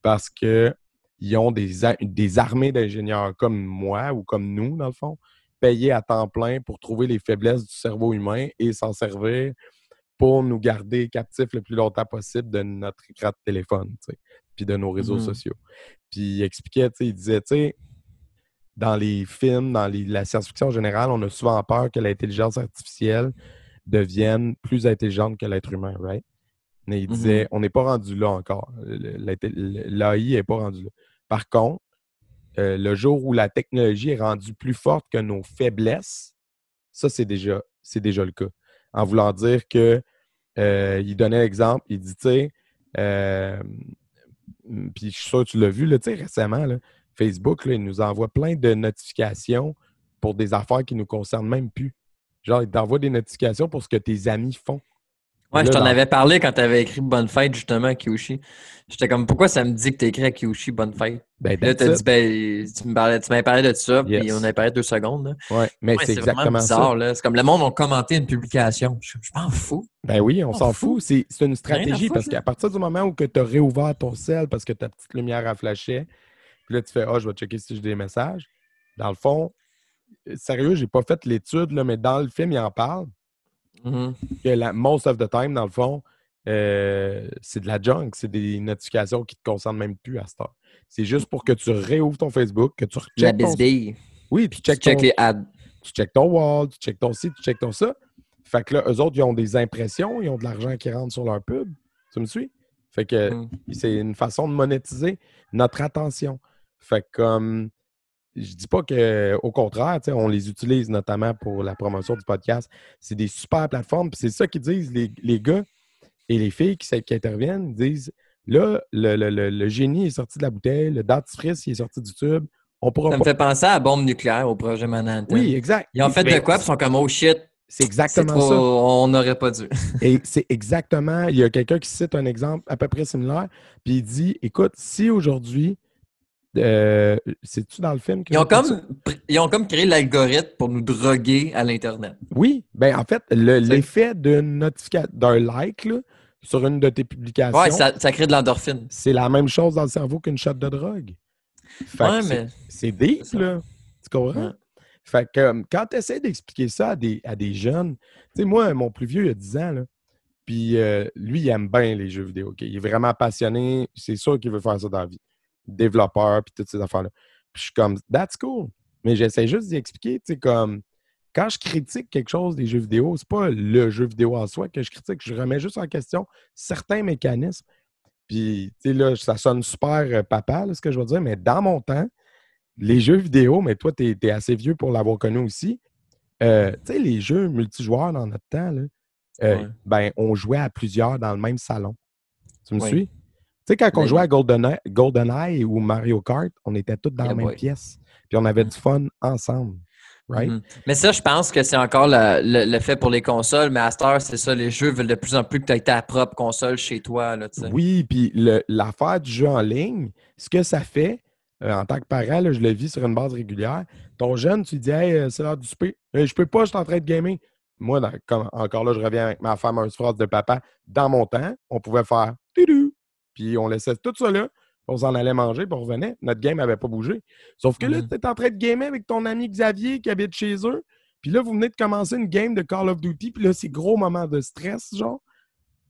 parce que ils ont des, des armées d'ingénieurs comme moi ou comme nous, dans le fond, payés à temps plein pour trouver les faiblesses du cerveau humain et s'en servir pour nous garder captifs le plus longtemps possible de notre écran de téléphone, puis de nos réseaux Mhm. sociaux. Puis il expliquait, il disait, tu sais, dans les films, dans les- la science-fiction en général, on a souvent peur que l'intelligence artificielle devienne plus intelligente que l'être humain, right? Mais il disait, on n'est pas rendu là encore. L'AI n'est pas rendu là. Par contre, euh, le jour où la technologie est rendue plus forte que nos faiblesses, ça, c'est déjà, c'est déjà le cas. En voulant dire que, euh, il donnait l'exemple, il dit, tu sais, euh, mm, puis je suis sûr que tu l'as vu, récemment, Facebook, il nous envoie plein de notifications pour des affaires qui nous concernent même plus. Genre, il t'envoie des notifications pour ce que tes amis font. Ouais, je t'en dans- avais parlé quand tu avais écrit Bonne fête justement à Kyushi. J'étais comme, pourquoi ça me dit que tu écrit à Kyushi Bonne fête? Ben, là, it. dit, ben, tu m'avais parlé de ça, puis on avait parlé deux secondes. là. Ouais, mais Ouais, c'est exactement ça. bizarre, là. C'est comme le monde a commenté une publication. Je, je m'en fous. Ben oui, on s'en fout. C'est une stratégie foutre, parce qu'à partir du moment où tu as réouvert ton sel parce que ta petite lumière a flashé, puis là, tu fais Ah, je vais checker si j'ai des messages. Dans le fond, euh, sérieux, j'ai pas fait l'étude, mais dans le film, il en parle. Mhm. Que la, most of the time, dans le fond, euh, c'est de la junk. C'est des notifications qui te concernent même plus à cette heure. C'est juste pour que tu réouvres ton Facebook, que tu La recheckes ton... bisbille. Oui, tu Tu checkes check ton- les ads. tu checkes ton wall, tu checkes ton site, tu checkes ton ça. Fait que là, eux autres, ils ont des impressions, ils ont de l'argent qui rentre sur leur pub. Tu me suis? Fait que Mhm. c'est une façon de monétiser notre attention. Fait que comme je dis pas que au contraire, on les utilise notamment pour la promotion du podcast. C'est des super plateformes. C'est ça qu'ils disent, les, les gars et les filles qui, qui interviennent, disent là, le, le- le- le génie est sorti de la bouteille, le dentifrice il est sorti du tube. On pourra Ça me fait penser à la bombe nucléaire au projet Manhattan. Oui, exact. Ils ont fait Mais de quoi, ils sont comme, oh shit, C'est c'est exactement trop, ça. on n'aurait pas dû. Et c'est exactement, il y a quelqu'un qui cite un exemple à peu près similaire, puis il dit, écoute, si aujourd'hui, euh, c'est-tu dans le film? Ils ont comme, ils ont comme créé l'algorithme pour nous droguer à l'Internet. Oui, ben en fait, le- l'effet d'une notification, d'un like là, sur une de tes publications, Ouais, ça, ça crée de l'endorphine. c'est la même chose dans le cerveau qu'une shot de drogue. Ouais, mais C'est deep, là. Tu comprends? Ouais. Fait que euh, quand tu essaies d'expliquer ça à des, à des jeunes, tu sais, moi, mon plus vieux, il a 10 ans, là. Puis euh, lui, il aime bien les jeux vidéo. Il est vraiment passionné. C'est sûr qu'il veut faire ça dans la vie. Développeur, puis toutes ces affaires-là. Puis je suis comme, that's cool. Mais j'essaie juste d'y expliquer, tu sais, comme, quand je critique quelque chose des jeux vidéo, c'est pas le jeu vidéo en soi que je critique. Je remets juste en question certains mécanismes. Puis, tu sais, là, ça sonne super euh, papa, là, ce que je veux dire, mais dans mon temps, les jeux vidéo, mais toi, tu es, assez vieux pour l'avoir connu aussi. euh, tu sais, les jeux multijoueurs dans notre temps, là, euh, Ouais. ben, on jouait à plusieurs dans le même salon. Tu me Oui. suis? Sais, quand on Mais- jouait à GoldenEye, GoldenEye ou Mario Kart, on était tous dans Yeah la même boy. pièce. Puis on avait du fun ensemble. Right? Mhm. Mais ça, je pense que c'est encore le, le fait pour les consoles. Mais à cette heure, c'est ça, les jeux veulent de plus en plus que tu aies ta propre console chez toi. Là, tu. Oui, puis l'affaire du jeu en ligne, ce que ça fait, euh, en tant que parent, là, je le vis sur une base régulière. Ton jeune, tu dis, hey, euh, c'est l'heure du souper. Hey, je peux pas, je suis en train de gamer. Moi, dans- comme, encore là, je reviens avec ma fameuse phrase de papa. Dans mon temps, on pouvait faire tudou, puis on laissait tout ça là, on s'en allait manger, puis on revenait. Notre game n'avait pas bougé. Sauf que là, Mhm. tu es en train de gamer avec ton ami Xavier qui habite chez eux, puis là, vous venez de commencer une game de Call of Duty, puis là, c'est gros moment de stress, genre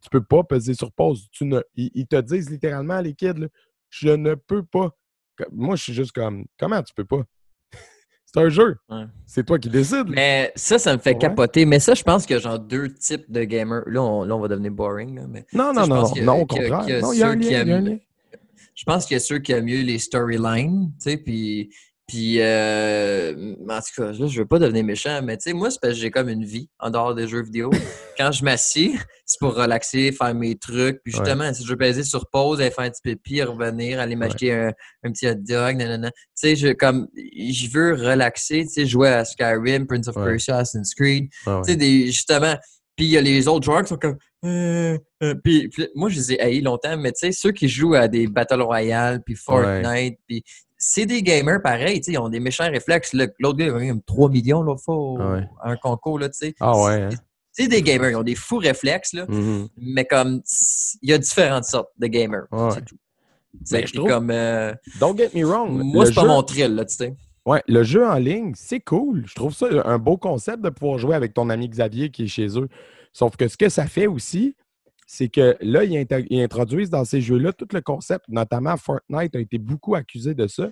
tu peux pas peser sur pause. Tu ne, ils, te disent littéralement, les kids, là, je ne peux pas. Moi, je suis juste comme, comment tu peux pas? C'est un jeu. Ouais. C'est toi qui décides. Mais ça, ça me fait Ouais. capoter. Mais ça, je pense qu'il y a genre deux types de gamers. Là, on, là, on va devenir boring. Là, mais non, non, non, non, a- au contraire. Non, il y a un lien. je pense qu'il y a ceux qui aiment mieux les storylines, tu sais, puis, puis euh, en tout cas, là, je veux pas devenir méchant, mais tu sais, moi, c'est parce que j'ai comme une vie en dehors des jeux vidéo. Quand je m'assieds, c'est pour relaxer, faire mes trucs, puis justement, si je veux peser sur pause, aller faire un petit pipi, revenir, aller m'acheter un, un petit hot dog, nanana. Tu sais, je, comme, je veux relaxer, tu sais, jouer à Skyrim, Prince of Ouais. Persia, Assassin's Creed, Ah tu sais, justement. Puis il y a les autres joueurs qui sont comme. euh, euh, puis, puis moi, je les ai haïs longtemps, mais tu sais, ceux qui jouent à des Battle Royale, puis Fortnite, puis c'est des gamers sais, ils ont des méchants réflexes. Le- L'autre gars, il a comme 3 millions l'autre fois Ouais. à un concours, là, tu sais. Ah ouais, hein? C'est des gamers, ils ont des fous réflexes, là, Mhm. mais comme, il y a différentes sortes de gamers. Ouais. C'est tout. C'est Ben, je trouve- comme. euh, Don't get me wrong. moi, c'est pas jeu- mon thrill, là, tu sais. Ouais, le jeu en ligne, c'est cool. Je trouve ça un beau concept de pouvoir jouer avec ton ami Xavier qui est chez eux. Sauf que ce que ça fait aussi, c'est que là, ils, introduisent dans ces jeux-là tout le concept, notamment Fortnite a été beaucoup accusé de ça.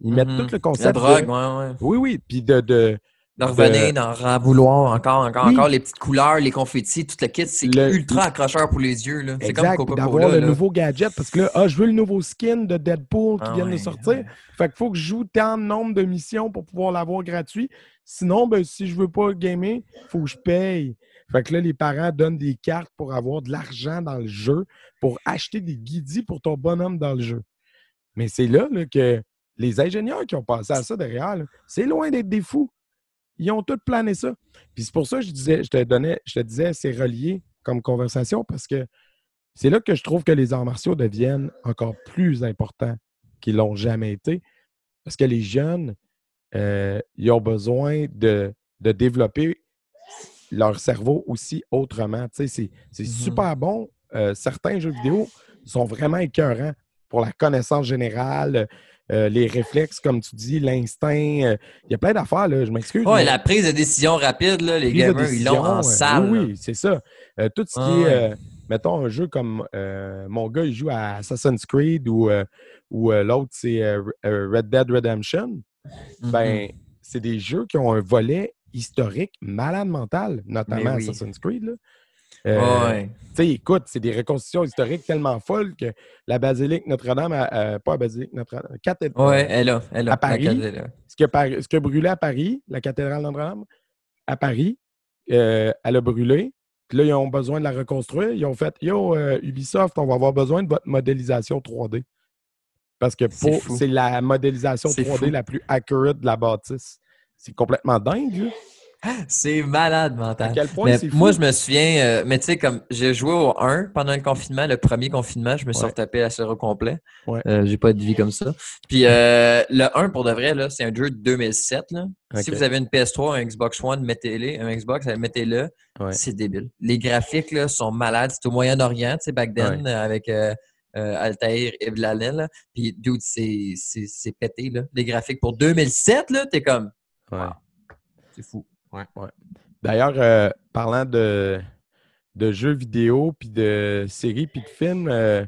Ils mettent Mhm. tout le La concept. drogue, de- ouais, ouais. Oui, oui. Puis de, de- De revenir, d'en en vouloir encore, encore, Oui. encore, les petites couleurs, les confettis, tout le kit, c'est Le- ultra accrocheur pour les yeux. C'est comme d'avoir le là. nouveau gadget parce que là, ah, je veux le nouveau skin de Deadpool qui Ah vient de sortir. ouais. Fait qu'il faut que je joue tant de nombre de missions pour pouvoir l'avoir gratuit. Sinon, ben, si je veux pas gamer, il faut que je paye. Fait que là, les parents donnent des cartes pour avoir de l'argent dans le jeu, pour acheter des guidis pour ton bonhomme dans le jeu. Mais c'est là, que les ingénieurs qui ont pensé à ça derrière, c'est loin d'être des fous. Ils ont tous plané ça. Puis c'est pour ça que je disais, je te donnais, je te disais, c'est relié comme conversation parce que c'est là que je trouve que les arts martiaux deviennent encore plus importants qu'ils l'ont jamais été. Parce que les jeunes, euh, ils ont besoin de, de développer leur cerveau aussi autrement. Tu sais, c'est c'est Mhm. super bon. Euh, certains jeux vidéo sont vraiment écœurants pour la connaissance générale, euh, les réflexes, comme tu dis, l'instinct. euh, Il y a plein d'affaires, là, je m'excuse. Mais- la prise de décision rapide, là, les gamers, ils l'ont décision, en salle. Oui, oui, c'est ça. Euh, tout ce qui Ah est, ouais. euh, mettons, un jeu comme euh, mon gars, il joue à Assassin's Creed ou, euh, ou euh, l'autre, c'est Red Dead Redemption. Mhm. Ben, c'est des jeux qui ont un volet historique malade mental, notamment oui. Assassin's Creed. Là. Euh, Ouais. Tu sais, écoute, c'est des reconstitutions historiques tellement folles que la basilique Notre-Dame, a- euh, pas la basilique Notre-Dame, cathéd- Ouais, elle a, elle a. À Paris, cathédrale. ce qui a, ce qui a brûlé à Paris, la cathédrale Notre-Dame, à Paris, euh, elle a brûlé. Puis là, ils ont besoin de la reconstruire. Ils ont fait Yo, Ubisoft, on va avoir besoin de votre modélisation 3D. Parce que C'est la modélisation C'est 3D fou. la plus accurate de la bâtisse. C'est complètement dingue. C'est malade À mental. quel point Mais moi, je me souviens, euh, mais tu sais, comme j'ai joué au 1 pendant le confinement, le premier confinement, je me suis Ouais. retapé la série au complet. Ouais. Euh, j'ai pas de vie comme ça. Puis euh, le 1, pour de vrai, là, c'est un jeu de 2007. Là. Si vous avez une PS3, un Xbox One, mettez-le. Un Xbox, mettez-le. Ouais. C'est débile. Les graphiques là, sont malades. C'est au Moyen-Orient, tu sais, back then, avec Altair et Vlalel. là. Puis, dude, c'est pété. Là. Les graphiques pour 2007, là, t'es comme, Ouais. c'est fou. D'ailleurs, euh, parlant de, de jeux vidéo, puis de séries, puis de films, euh,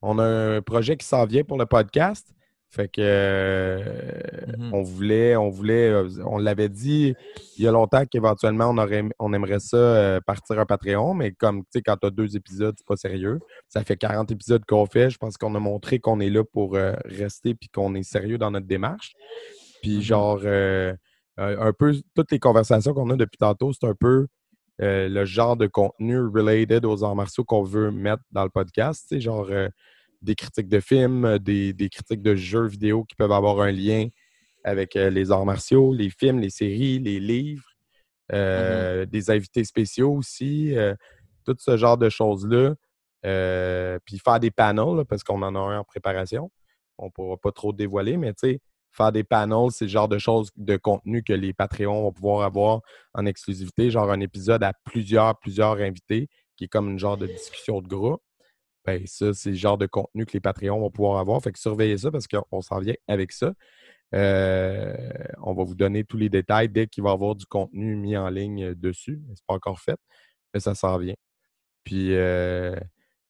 on a un projet qui s'en vient pour le podcast. Fait que euh, Mhm. on voulait, on voulait, on l'avait dit il y a longtemps qu'éventuellement on aurait on aimerait ça euh, partir un Patreon, mais comme tu sais, quand tu as deux épisodes, c'est pas sérieux. Ça fait 40 épisodes qu'on fait. Je pense qu'on a montré qu'on est là pour euh, rester puis qu'on est sérieux dans notre démarche. Puis Mhm. genre un un peu toutes les conversations qu'on a depuis tantôt, c'est un peu euh, le genre de contenu related aux arts martiaux qu'on veut mettre dans le podcast. Sais, genre euh, des critiques de films, euh, des, des critiques de jeux vidéo qui peuvent avoir un lien avec euh, les arts martiaux, les films, les séries, les livres, euh, des invités spéciaux aussi, euh, tout ce genre de choses-là. Euh, puis faire des panels, là, parce qu'on en a un en préparation. On ne pourra pas trop dévoiler, mais tu sais, faire des panels, c'est le genre de choses, de contenu que les Patreons vont pouvoir avoir en exclusivité, genre un épisode à plusieurs, plusieurs invités, qui est comme une genre de discussion de groupe. Ben, ça, c'est le genre de contenu que les Patreons vont pouvoir avoir. Fait que surveillez ça parce qu'on s'en vient avec ça. Euh, on va vous donner tous les détails dès qu'il va y avoir du contenu mis en ligne dessus. C'est pas encore fait, mais ça s'en vient. Puis, euh,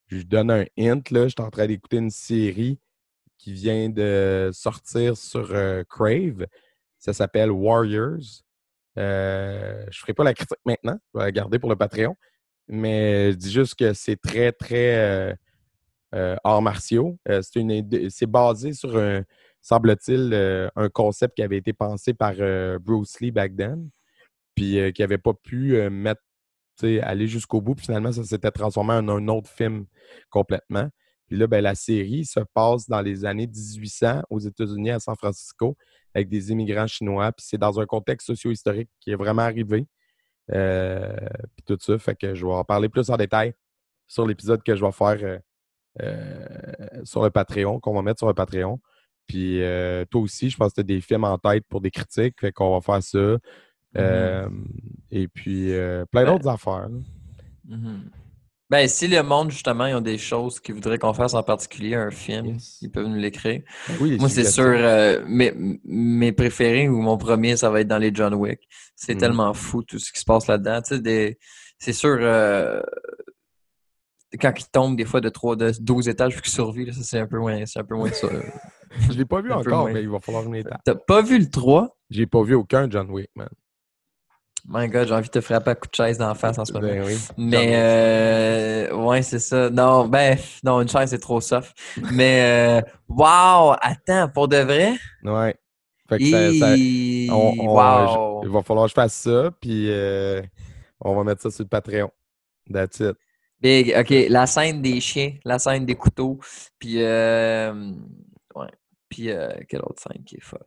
je donne un hint, là. Je suis en train d'écouter une série qui vient de sortir sur euh, Crave. Ça s'appelle Warriors. Euh, je ne ferai pas la critique maintenant. Je vais la garder pour le Patreon. Mais je dis juste que c'est très, très euh, arts martiaux. C'est basé sur semble-t-il, un concept qui avait été pensé par Bruce Lee back then, puis qui n'avait pas pu aller jusqu'au bout. Puis finalement, ça s'était transformé en un autre film complètement. Puis là, ben, la série se passe dans les années 1800 aux États-Unis, à San Francisco, avec des immigrants chinois. Puis c'est dans un contexte socio-historique qui est vraiment arrivé. Euh, puis tout ça, fait que je vais en parler plus en détail sur l'épisode que je vais faire euh, euh, sur le Patreon, qu'on va mettre sur le Patreon. Puis toi aussi, je pense que tu as des films en tête pour des critiques, fait qu'on va faire ça. Euh, et puis plein Ben, d'autres affaires. Ben, si le monde, justement, ils ont des choses qu'ils voudraient qu'on fasse en particulier, un film, Yes. ils peuvent nous l'écrire. Ben oui, Moi, c'est sûr, euh, mes, mes préférés ou mon premier, ça va être dans les John Wick. C'est Mhm. tellement fou tout ce qui se passe là-dedans. Tu sais, des- c'est sûr, euh, quand ils tombent des fois de 3, de 12 étages puis qu'ils survivent, ça c'est un peu moins, c'est un peu moins ça. Je l'ai pas vu encore, moins. mais il va falloir venir temps. T'as pas vu le 3? J'ai pas vu aucun John Wick, man. My God, j'ai envie de te frapper à coup de chaise la face en ce moment. Ben oui. Mais euh, ouais, c'est ça. Non, ben non, une chaise c'est trop soft. Mais euh, wow, attends, pour de vrai? Ouais. Fait que ça, ça- Hi, on- on- wow. je- il va falloir que je fasse ça, puis euh, on va mettre ça sur le Patreon. That's it. Big, ok, la scène des chiens, la scène des couteaux, puis euh, ouais, puis euh, quelle autre scène qui est folle?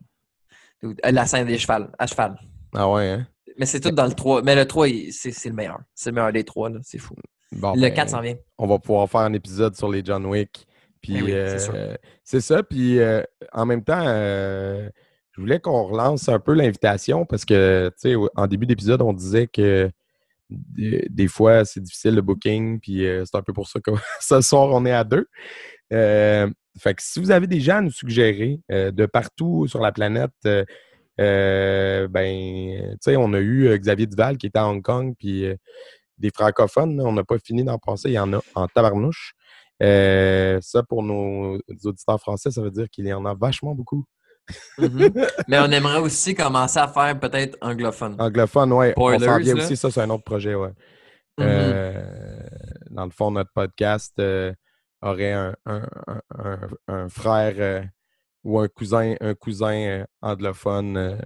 Euh, La scène des chevals, à cheval. Ah ouais, hein? Mais c'est tout dans le 3. Mais le 3, il- c'est le meilleur. C'est le meilleur des trois, là. C'est fou. Bon, le ben, 4 s'en vient. on va pouvoir faire un épisode sur les John Wick. Puis Ben oui, c'est euh, c'est ça. Puis euh, en même temps, euh, je voulais qu'on relance un peu l'invitation parce que, tu sais, en début d'épisode, on disait que des, des fois, c'est difficile le booking. Puis euh, c'est un peu pour ça que ce soir, on est à deux. Fait que si vous avez des gens à nous suggérer de partout sur la planète, ben, tu sais, on a eu euh, Xavier Duval qui était à Hong Kong, puis euh, des francophones, on n'a pas fini d'en passer, il y en a en tabarnouche. Euh, ça, pour nos auditeurs français, ça veut dire qu'il y en a vachement beaucoup. Mhm. Mais on aimerait aussi commencer à faire peut-être anglophone. Anglophone, ouais. on s'en vient là. aussi, ça, c'est un autre projet, ouais. Mhm. Euh, dans le fond, notre podcast euh, aurait un, un- un- un- un frère euh, ou un cousin, un cousin euh, anglophone euh,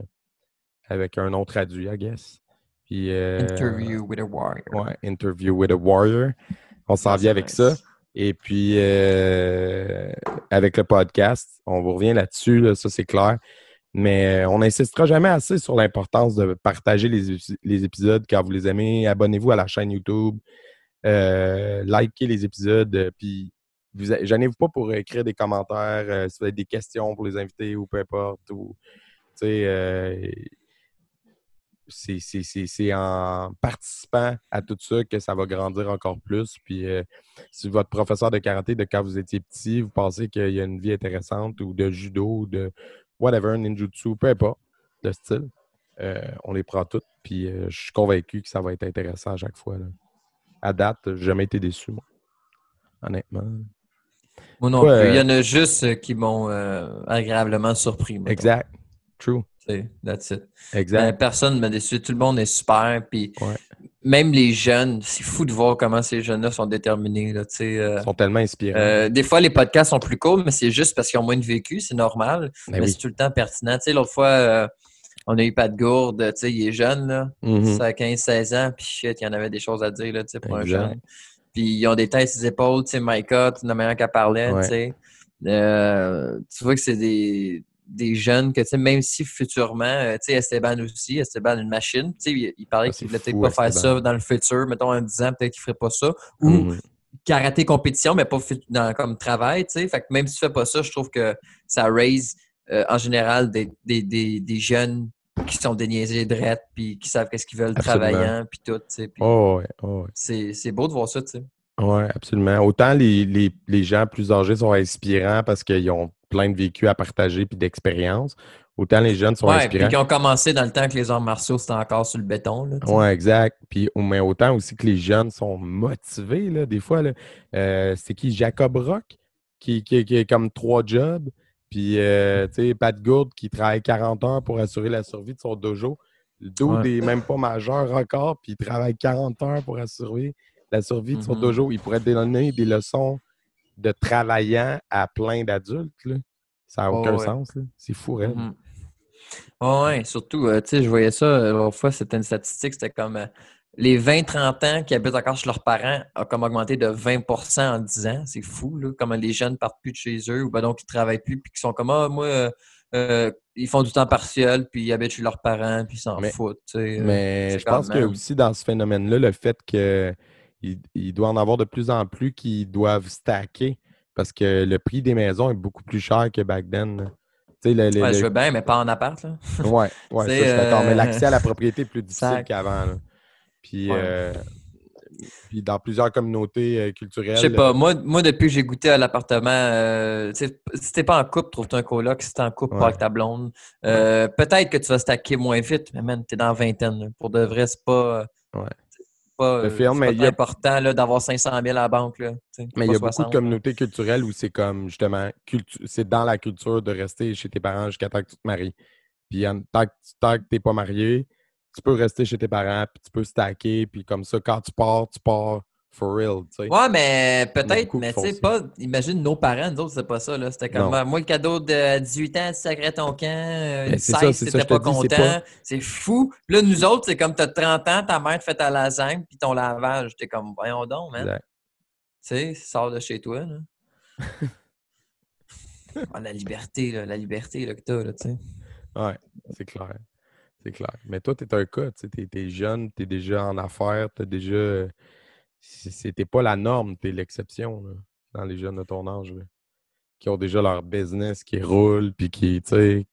avec un nom traduit, I guess. Puis, euh, Interview with a warrior. Ouais, Interview with a Warrior. On s'en vient avec nice. ça. Et puis, euh, avec le podcast, on vous revient là-dessus, là, ça c'est clair. Mais euh, on n'insistera jamais assez sur l'importance de partager les, les épisodes quand vous les aimez. Abonnez-vous à la chaîne YouTube. Euh, likez les épisodes. euh, Puis, gênez-vous pas pour écrire des commentaires, euh, si vous avez des questions pour les invités ou peu importe. Ou, euh, c'est- en participant à tout ça que ça va grandir encore plus. Puis euh, si votre professeur de karaté de quand vous étiez petit, vous pensez qu'il y a une vie intéressante ou de judo ou de whatever, ninjutsu, peu importe le style, euh, on les prend toutes. Puis euh, je suis convaincu que ça va être intéressant à chaque fois. À date, j'ai jamais été déçu, moi. Honnêtement. Moi non Toi, plus. Il y euh, en a juste euh, qui m'ont euh, agréablement surpris. mettons. Exact. True. That's it. Exact. Ben, personne ne m'a déçu. Tout le monde est super. Puis Ouais. même les jeunes, c'est fou de voir comment ces jeunes-là sont déterminés. Là, euh, Ils sont tellement inspirants. euh, des fois, les podcasts sont plus courts, mais c'est juste parce qu'ils ont moins de vécu. C'est normal. Ben mais oui. c'est tout le temps pertinent. L'autre fois, euh, on a eu Pat Gourde. Tu sais, il est jeune. Là. Mhm. Ça a 15-16 ans. Puis shit, il y en avait des choses à dire là, tu sais, pour un jeune. Puis ils ont des têtes sur les épaules, tu sais, Micah, la manière qu'elle parlait, Ouais. tu sais. Euh, tu vois que c'est des, des jeunes que, tu sais, même si futurement, euh, tu sais, Esteban aussi, Esteban, une machine, tu sais, il, il parlait Ah, qu'il voulait peut-être pas faire ça dans le futur, mettons en 10 ans, peut-être qu'il ferait pas ça. Ou Mhm. karaté compétition, mais pas dans, comme travail, tu sais. Fait que même si tu fais pas ça, je trouve que ça raise euh, en général des, des, des, des jeunes qui sont déniaisés de drettes, puis qui savent qu'est-ce qu'ils veulent Absolument. travaillant, puis tout. Puis Oh, ouais, oh, ouais. c'est beau de voir ça, tu sais. Oui, absolument. Autant les, les, les gens plus âgés sont inspirants parce qu'ils ont plein de vécus à partager puis d'expériences, autant les jeunes sont Ouais, puis inspirants. qui ont commencé dans le temps que les arts martiaux, c'était encore sur le béton. Oui, exact. Puis, mais autant aussi que les jeunes sont motivés, là, des fois. Euh, c'est qui? Jacob Rock, qui, qui, qui a comme trois jobs. Puis, euh, tu sais, Pat Gould, qui travaille 40 heures pour assurer la survie de son dojo. Le Ouais. n'est même pas majeur encore, puis il travaille 40 heures pour assurer la survie de son Mhm. dojo. Il pourrait donner des leçons de travaillant à plein d'adultes. Ça n'a aucun ouais. sens. C'est fou, raide. Mhm. Ouais, ouais, surtout, euh, tu sais, je voyais ça euh, l'autre fois, c'était une statistique, c'était comme euh, les 20-30 ans qui habitent encore chez leurs parents ont comme augmenté de 20% en 10 ans. C'est fou, là, comment les jeunes partent plus de chez eux ou ben donc ils travaillent plus puis qui sont comme ah, moi, euh, euh, ils font du temps partiel puis ils habitent chez leurs parents puis ils s'en foutent. euh, Mais je pense que aussi dans ce phénomène-là, le fait qu'il il doit en avoir de plus en plus qui doivent stacker parce que le prix des maisons est beaucoup plus cher que back then. le- le- Ouais, le- je veux bien, mais pas en appart, là. Ouais, ouais, ça, je suis d'accord. Mais l'accès à la propriété est plus difficile qu'avant. Là. Puis, Ouais. euh, puis dans plusieurs communautés euh, culturelles. Je sais pas, moi, moi depuis que j'ai goûté à l'appartement, euh, si t'es pas en couple, trouve-toi un coloc. Si t'es en couple, Ouais. pas avec ta blonde. Euh, Peut-être que tu vas stacker moins vite, mais man, t'es dans la vingtaine. Pour de vrai, c'est pas. Ouais. pas, Le euh, film, mais il a- important d'avoir 500 000 à la banque. Là, Mais il y a beaucoup de 60, communautés culturelles où c'est comme justement, c'est dans la culture de rester chez tes parents jusqu'à temps que tu te maries. Puis en- tant que, tant que tu n'es pas marié, tu peux rester chez tes parents, puis tu peux stacker, puis comme ça, quand tu pars, tu pars for real, tu sais. Ouais, mais peut-être, mais tu sais, pas. Imagine nos parents, nous autres, c'est pas ça. là. C'était comme moi, le cadeau de 18 ans, tu sacrais ton camp, euh, Ben, une c'est ça, 16, c'est ça, t'étais pas c'est content. pas- C'est fou. Puis là, nous autres, c'est comme t'as 30 ans, ta mère te fait ta lasagne, puis ton lavage. T'es comme, voyons donc, man. Tu sais, sors de chez toi, là. Ah, la liberté, là, la liberté là, que t'as, là, tu sais. Ouais, c'est clair. C'est clair. Mais toi, tu es un cas, tu t'es es jeune, tu es déjà en affaires, tu déjà. c'est- C'était pas la norme, tu es l'exception dans les jeunes de ton âge. là, qui ont déjà leur business qui roule, puis qui, qui-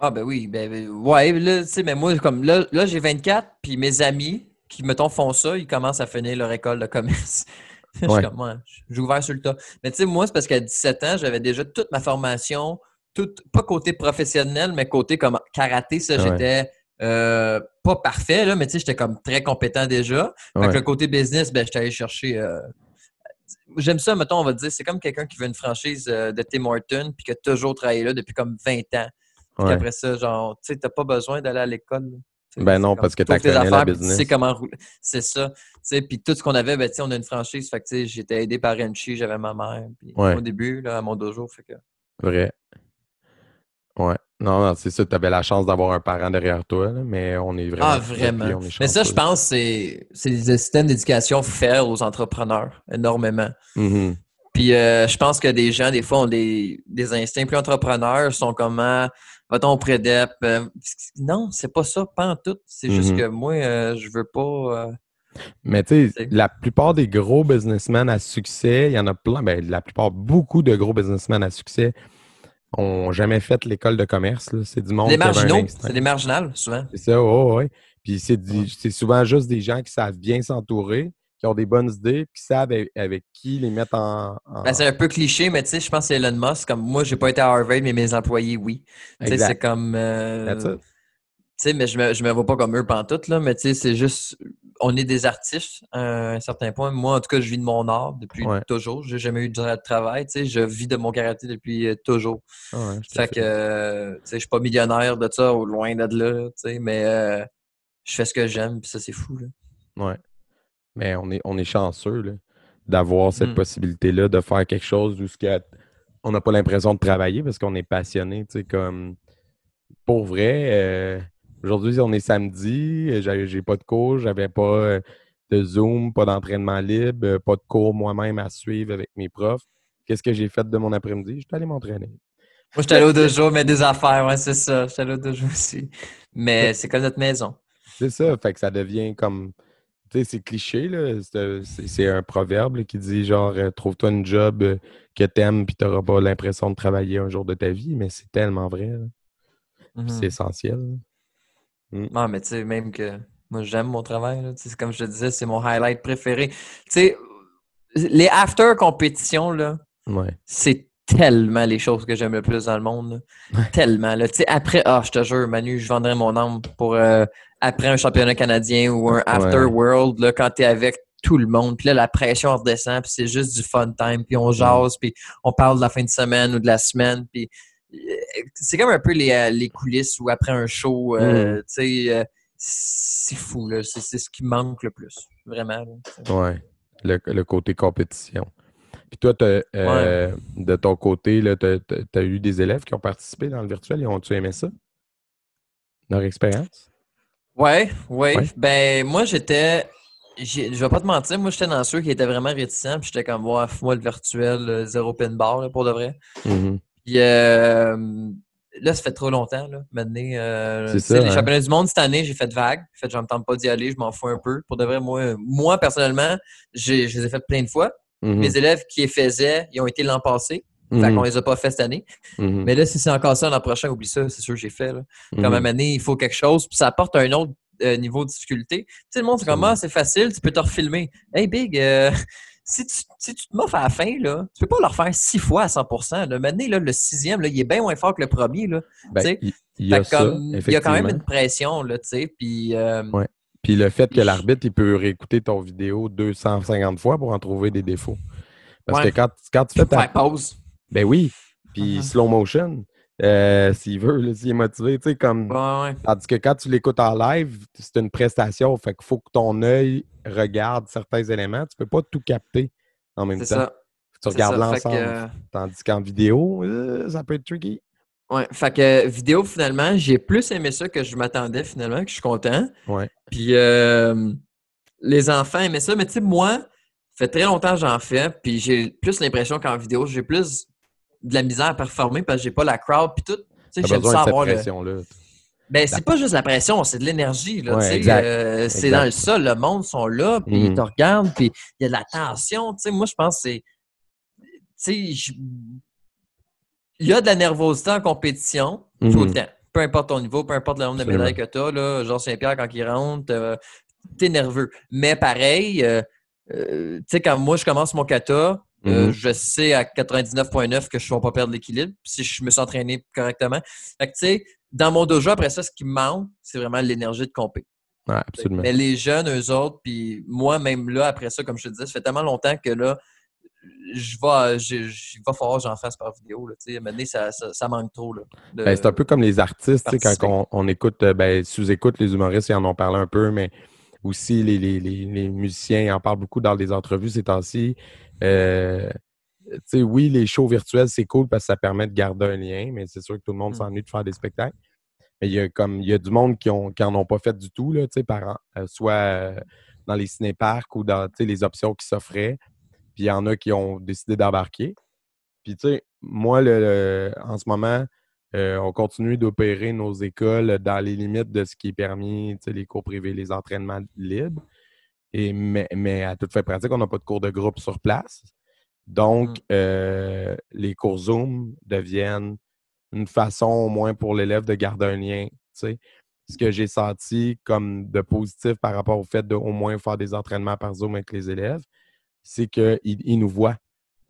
Ah, ben oui, ben, ben, ouais, là, tu sais, mais moi, comme là, là j'ai 24, puis mes amis qui, mettons, font ça, ils commencent à finir leur école de commerce. Je suis Ouais. j'ai ouvert sur le tas. Mais tu sais, moi, c'est parce qu'à 17 ans, j'avais déjà toute ma formation, toute, pas côté professionnel, mais côté comme karaté, ça, ouais. j'étais euh, pas parfait, là, mais tu sais, j'étais comme très compétent déjà. Fait que le côté business, ben, j'étais allé chercher. euh, J'aime ça, mettons, on va dire, c'est comme quelqu'un qui veut une franchise euh, de Tim Horton puis qui a toujours travaillé là depuis comme 20 ans. Puis Ouais. après ça, genre, tu sais, t'as pas besoin d'aller à l'école. Ben non, comme, parce que tu connais la affaires, Tu business. sais comment rouler. C'est ça. Tu sais, puis tout ce qu'on avait, ben, tu sais, on a une franchise. Fait que, tu sais, j'étais aidé par Renchi, j'avais ma mère. Ouais. au début, là, à mon dojo, fait que. Vrai. Ouais. Non, non, c'est ça, tu avais la chance d'avoir un parent derrière toi, là, mais on est vraiment. Ah, vraiment. Mais ça, je pense, c'est c'est des systèmes d'éducation faits aux entrepreneurs, énormément. Mhm. Puis euh, je pense que des gens, des fois, ont des, des instincts plus entrepreneurs, sont comment, va-t-on au prédep? Euh, non, c'est pas ça, pas en tout. C'est juste Mhm. que moi, euh, je veux pas. euh, Mais tu sais, la plupart des gros businessmen à succès, il y en a plein, ben, la plupart, beaucoup de gros businessmen à succès ont jamais fait l'école de commerce. C'est du monde les marginaux, c'est des marginales, souvent. C'est ça, ouais, ouais. Puis c'est souvent juste des gens qui savent bien s'entourer, qui ont des bonnes idées, puis qui savent avec, qui les mettre en. en- Ben, c'est un peu cliché, mais tu sais, je pense que c'est Elon Musk. Comme moi, j'ai pas été à Harvard, mais mes employés, oui. Tu sais, c'est comme. euh. Tu sais, mais je me, je me vois pas comme eux pantoute, là, mais tu sais, c'est juste, on est des artistes à un certain point. Moi, en tout cas, je vis de mon art depuis Ouais. toujours. J'ai jamais eu de travail, tu sais, je vis de mon karaté depuis euh, toujours. Ah ouais, Fait que, euh, tu sais, je suis pas millionnaire de ça, ou loin de là, tu sais, mais euh, je fais ce que j'aime, puis ça, c'est fou, là. Ouais. Mais on est, on est chanceux d'avoir cette Mm. possibilité-là de faire quelque chose où ce on n'a pas l'impression de travailler parce qu'on est passionné. tu sais, Comme pour vrai, euh, aujourd'hui, on est samedi, euh, j'ai pas de cours, j'avais pas. euh, de Zoom, pas d'entraînement libre, pas de cours moi-même à suivre avec mes profs. Qu'est-ce que j'ai fait de mon après-midi? J'étais allé m'entraîner. Moi, j'étais allé au dojo, mais des affaires, ouais, c'est ça. J'étais allé au dojo aussi. Mais c'est comme notre maison. C'est ça, fait que ça devient comme. Tu sais, c'est cliché, là. C'est un proverbe là, qui dit genre, euh, trouve-toi une job que t'aimes puis t'auras pas l'impression de travailler un jour de ta vie, mais c'est tellement vrai. Mhm. C'est essentiel. Non, mais tu sais, même que moi, j'aime mon travail. là. Comme je te disais, c'est mon highlight préféré. Tu sais, les after compétitions, là, Ouais. c'est tellement les choses que j'aime le plus dans le monde. là. Tellement. Là. Tu sais, après, ah, je te jure, Manu, je vendrais mon âme pour euh, après un championnat canadien ou un after Ouais. world, là, quand tu es avec tout le monde. Puis là, la pression redescend, puis c'est juste du fun time, puis on jase, puis on parle de la fin de semaine ou de la semaine, puis c'est comme un peu les, euh, les coulisses ou après un show, euh, tu sais, euh, c'est fou, là. C'est c'est ce qui manque le plus, vraiment. là. Ouais. Le, le côté compétition. Puis toi, t'as, de ton côté, tu as, eu des élèves qui ont participé dans le virtuel et ont-tu aimé ça? Leur expérience? Ouais, ouais. Ouais. Ben, moi, j'étais. j'ai- Je vais pas te mentir, moi, j'étais dans ceux qui étaient vraiment réticents. Puis j'étais comme, ouais, moi, le virtuel, zéro pin bar, là, pour de vrai. Mhm. Puis euh, là, ça fait trop longtemps, là, maintenant. euh, C'est ça, Les hein. championnats du monde, cette année, j'ai fait vague. J'ai fait, je me tente pas d'y aller, je m'en fous un peu. Pour de vrai, moi, moi personnellement, j'ai- je les ai fait plein de fois. Mhm. Mes élèves qui les faisaient, ils ont été l'an passé. Fait Mhm. qu'on les a pas fait cette année. Mhm. Mais là, si c'est encore ça l'an prochain, oublie ça, c'est sûr que j'ai fait. Là. Comme à un moment donné, il faut quelque chose, puis ça apporte un autre euh, niveau de difficulté. Tu sais, le monde, c'est comme, ah, c'est facile, tu peux te refilmer. Hey, Big, euh, si, tu, si tu te moffes à la fin, là, tu peux pas le refaire six fois à 100 là. Maintenant, là, le sixième, là, il est bien moins fort que le premier. Là. Ben, il il y a Fait que ça, comme, il y a quand même une pression, là, puis... euh, Ouais. Puis le fait que l'arbitre, il peut réécouter ton vidéo 250 fois pour en trouver des défauts. Parce Ouais. que quand, quand tu fais ta... pause. Ben oui. Puis Mhm. slow motion, euh, s'il veut, s'il est motivé, tu sais, comme... Ouais, ouais. Tandis que quand tu l'écoutes en live, c'est une prestation. Fait qu'il faut que ton œil regarde certains éléments. Tu peux pas tout capter en même temps. Ça. Tu regardes que, l'ensemble. euh, Tandis qu'en vidéo, euh, ça peut être tricky. Ouais, fait que vidéo, finalement, j'ai plus aimé ça que je m'attendais, finalement, que je suis content. Ouais. Puis euh, les enfants aimaient ça, mais tu sais, moi, ça fait très longtemps que j'en fais, puis j'ai plus l'impression qu'en vidéo, j'ai plus de la misère à performer parce que j'ai pas la crowd, puis tout. Tu sais, j'aime besoin ça avoir le... pression-là. Ben, c'est pas juste la pression, c'est de l'énergie, là, Ouais, euh, c'est dans le sol, le monde sont là, puis ils Mhm. te regardent, puis il y a de la tension. Moi, je pense que c'est... Il y a de la nervosité en compétition, tout le Mhm. temps. Peu importe ton niveau, peu importe le nombre de médailles que tu as, là, Jean Saint-Pierre, quand il rentre, euh, t'es nerveux. Mais pareil, euh, euh, tu sais, quand moi, je commence mon kata, euh, Mhm. je sais à 99,9 que je ne vais pas perdre l'équilibre si je me suis entraîné correctement. Fait que, tu sais, dans mon dojo, après ça, ce qui me manque, c'est vraiment l'énergie de compé. Ouais, absolument. Mais les jeunes, eux autres, puis moi, même là, après ça, comme je te disais, ça fait tellement longtemps que là, je vais, je- je- il va falloir que j'en fasse par vidéo. Là, à un moment donné, ça, ça, ça manque trop. Ben, c'est un peu comme les artistes, tu sais, participer. quand on, on écoute, euh, ben, sous-écoute les humoristes, ils en ont parlé un peu, mais aussi les, les, les, les musiciens ils en parlent beaucoup dans des entrevues ces temps-ci. Euh, oui, les shows virtuels, c'est cool parce que ça permet de garder un lien, mais c'est sûr que tout le monde Mm. s'ennuie de faire des spectacles. Mais il y a comme il y a du monde qui ont qui en ont pas fait du tout, là, par an, euh, soit euh, dans les cinéparcs ou dans les options qui s'offraient. Puis il y en a qui ont décidé d'embarquer. Puis tu sais, moi, le, le- en ce moment, euh, on continue d'opérer nos écoles dans les limites de ce qui est permis, les cours privés, les entraînements libres. Et, mais, mais à toute fin pratique, on n'a pas de cours de groupe sur place. Donc, Mm. euh, les cours Zoom deviennent une façon au moins pour l'élève de garder un lien. Ce que j'ai senti comme de positif par rapport au fait de au moins faire des entraînements par Zoom avec les élèves, c'est qu'ils ils nous voient.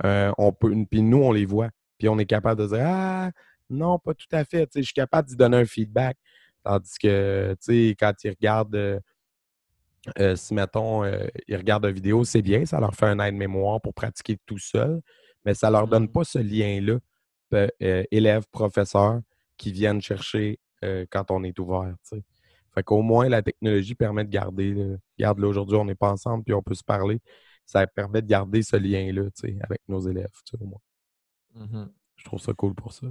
Euh, on peut, puis nous, on les voit. Puis on est capable de dire Ah, non, pas tout à fait. Je suis capable d'y donner un feedback. Tandis que, tu sais, quand ils regardent, euh, si mettons, euh, ils regardent une vidéo, c'est bien, ça leur fait un aide-mémoire pour pratiquer tout seul, mais ça leur donne Mhm. pas ce lien-là, euh, élève-professeur, qui viennent chercher euh, quand on est ouvert. tu sais. Fait qu'au moins, la technologie permet de garder. là, Regarde, là, aujourd'hui, on n'est pas ensemble, puis on peut se parler. Ça permet de garder ce lien-là, avec nos élèves, au moins. Mhm. Je trouve ça cool pour ça.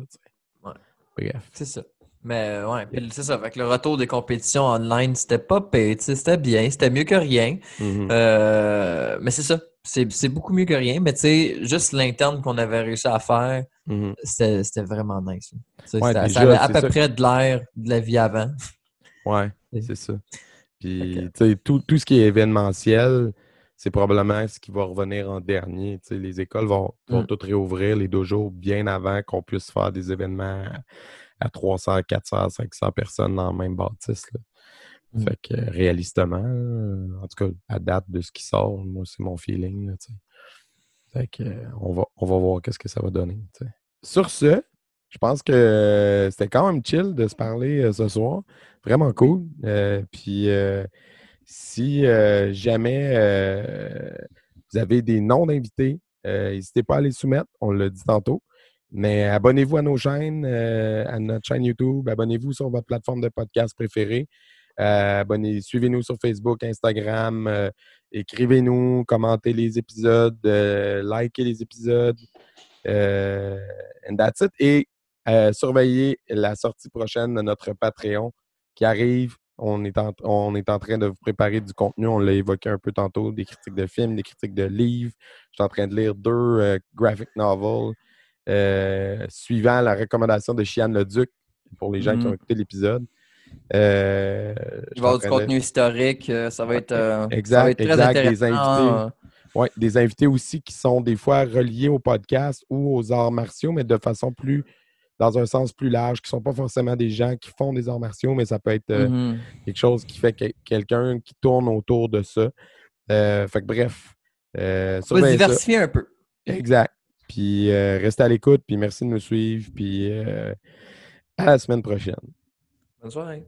Ouais. Bref. C'est ça. Mais ouais, puis c'est ça. Fait que le retour des compétitions online, c'était pas payé, c'était bien, c'était mieux que rien. Mhm. Euh, mais c'est ça. C'est beaucoup mieux que rien. Mais tu sais, juste l'interne qu'on avait réussi à faire, Mhm. c'était c'était vraiment nice. Ouais, déjà, ça avait à peu ça. près de l'air de la vie avant. Ouais, c'est ça. Puis, tu sais, tout, tout ce qui est événementiel, c'est probablement ce qui va revenir en dernier. Tu sais, les écoles vont, vont Mm. toutes réouvrir les dojos bien avant qu'on puisse faire des événements à, à 300, 400, 500 personnes dans le même bâtisse. là. Mm. Fait que euh, réalistement, euh, en tout cas, à date de ce qui sort, moi, c'est mon feeling. Là, fait que, euh, on, va, on va voir qu'est-ce que ça va donner. Sur ce, je pense que c'était quand même chill de se parler ce soir. Vraiment cool. Euh, puis euh, si euh, jamais vous avez des noms d'invités, n'hésitez pas à les soumettre. On l'a dit tantôt. Mais abonnez-vous à nos chaînes, euh, à notre chaîne YouTube. Abonnez-vous sur votre plateforme de podcast préférée. Euh, suivez-nous sur Facebook, Instagram. euh, écrivez-nous, commentez les épisodes, likez les épisodes. And that's it. Et surveillez la sortie prochaine de notre Patreon qui arrive. On est, en, on est en train de vous préparer du contenu. On l'a évoqué un peu tantôt, des critiques de films, des critiques de livres. Je suis en train de lire deux graphic novels euh, suivant la recommandation de Chiane Leduc pour les gens qui ont Mhm. écouté l'épisode. Euh, je Il va y avoir du contenu historique. euh, Ça va être, euh, Exact, ça va être très exact, des invités. Ouais, des invités aussi qui sont des fois reliés au podcast ou aux arts martiaux, mais de façon plus, dans un sens plus large, qui ne sont pas forcément des gens qui font des arts martiaux, mais ça peut être euh, Mhm. quelque chose qui fait que- quelqu'un qui tourne autour de ça. Euh, fait que bref. euh, On va se surveillez ça. diversifier un peu. Exact. Puis euh, restez à l'écoute, puis merci de nous suivre, puis euh, à la semaine prochaine. Bonne soirée.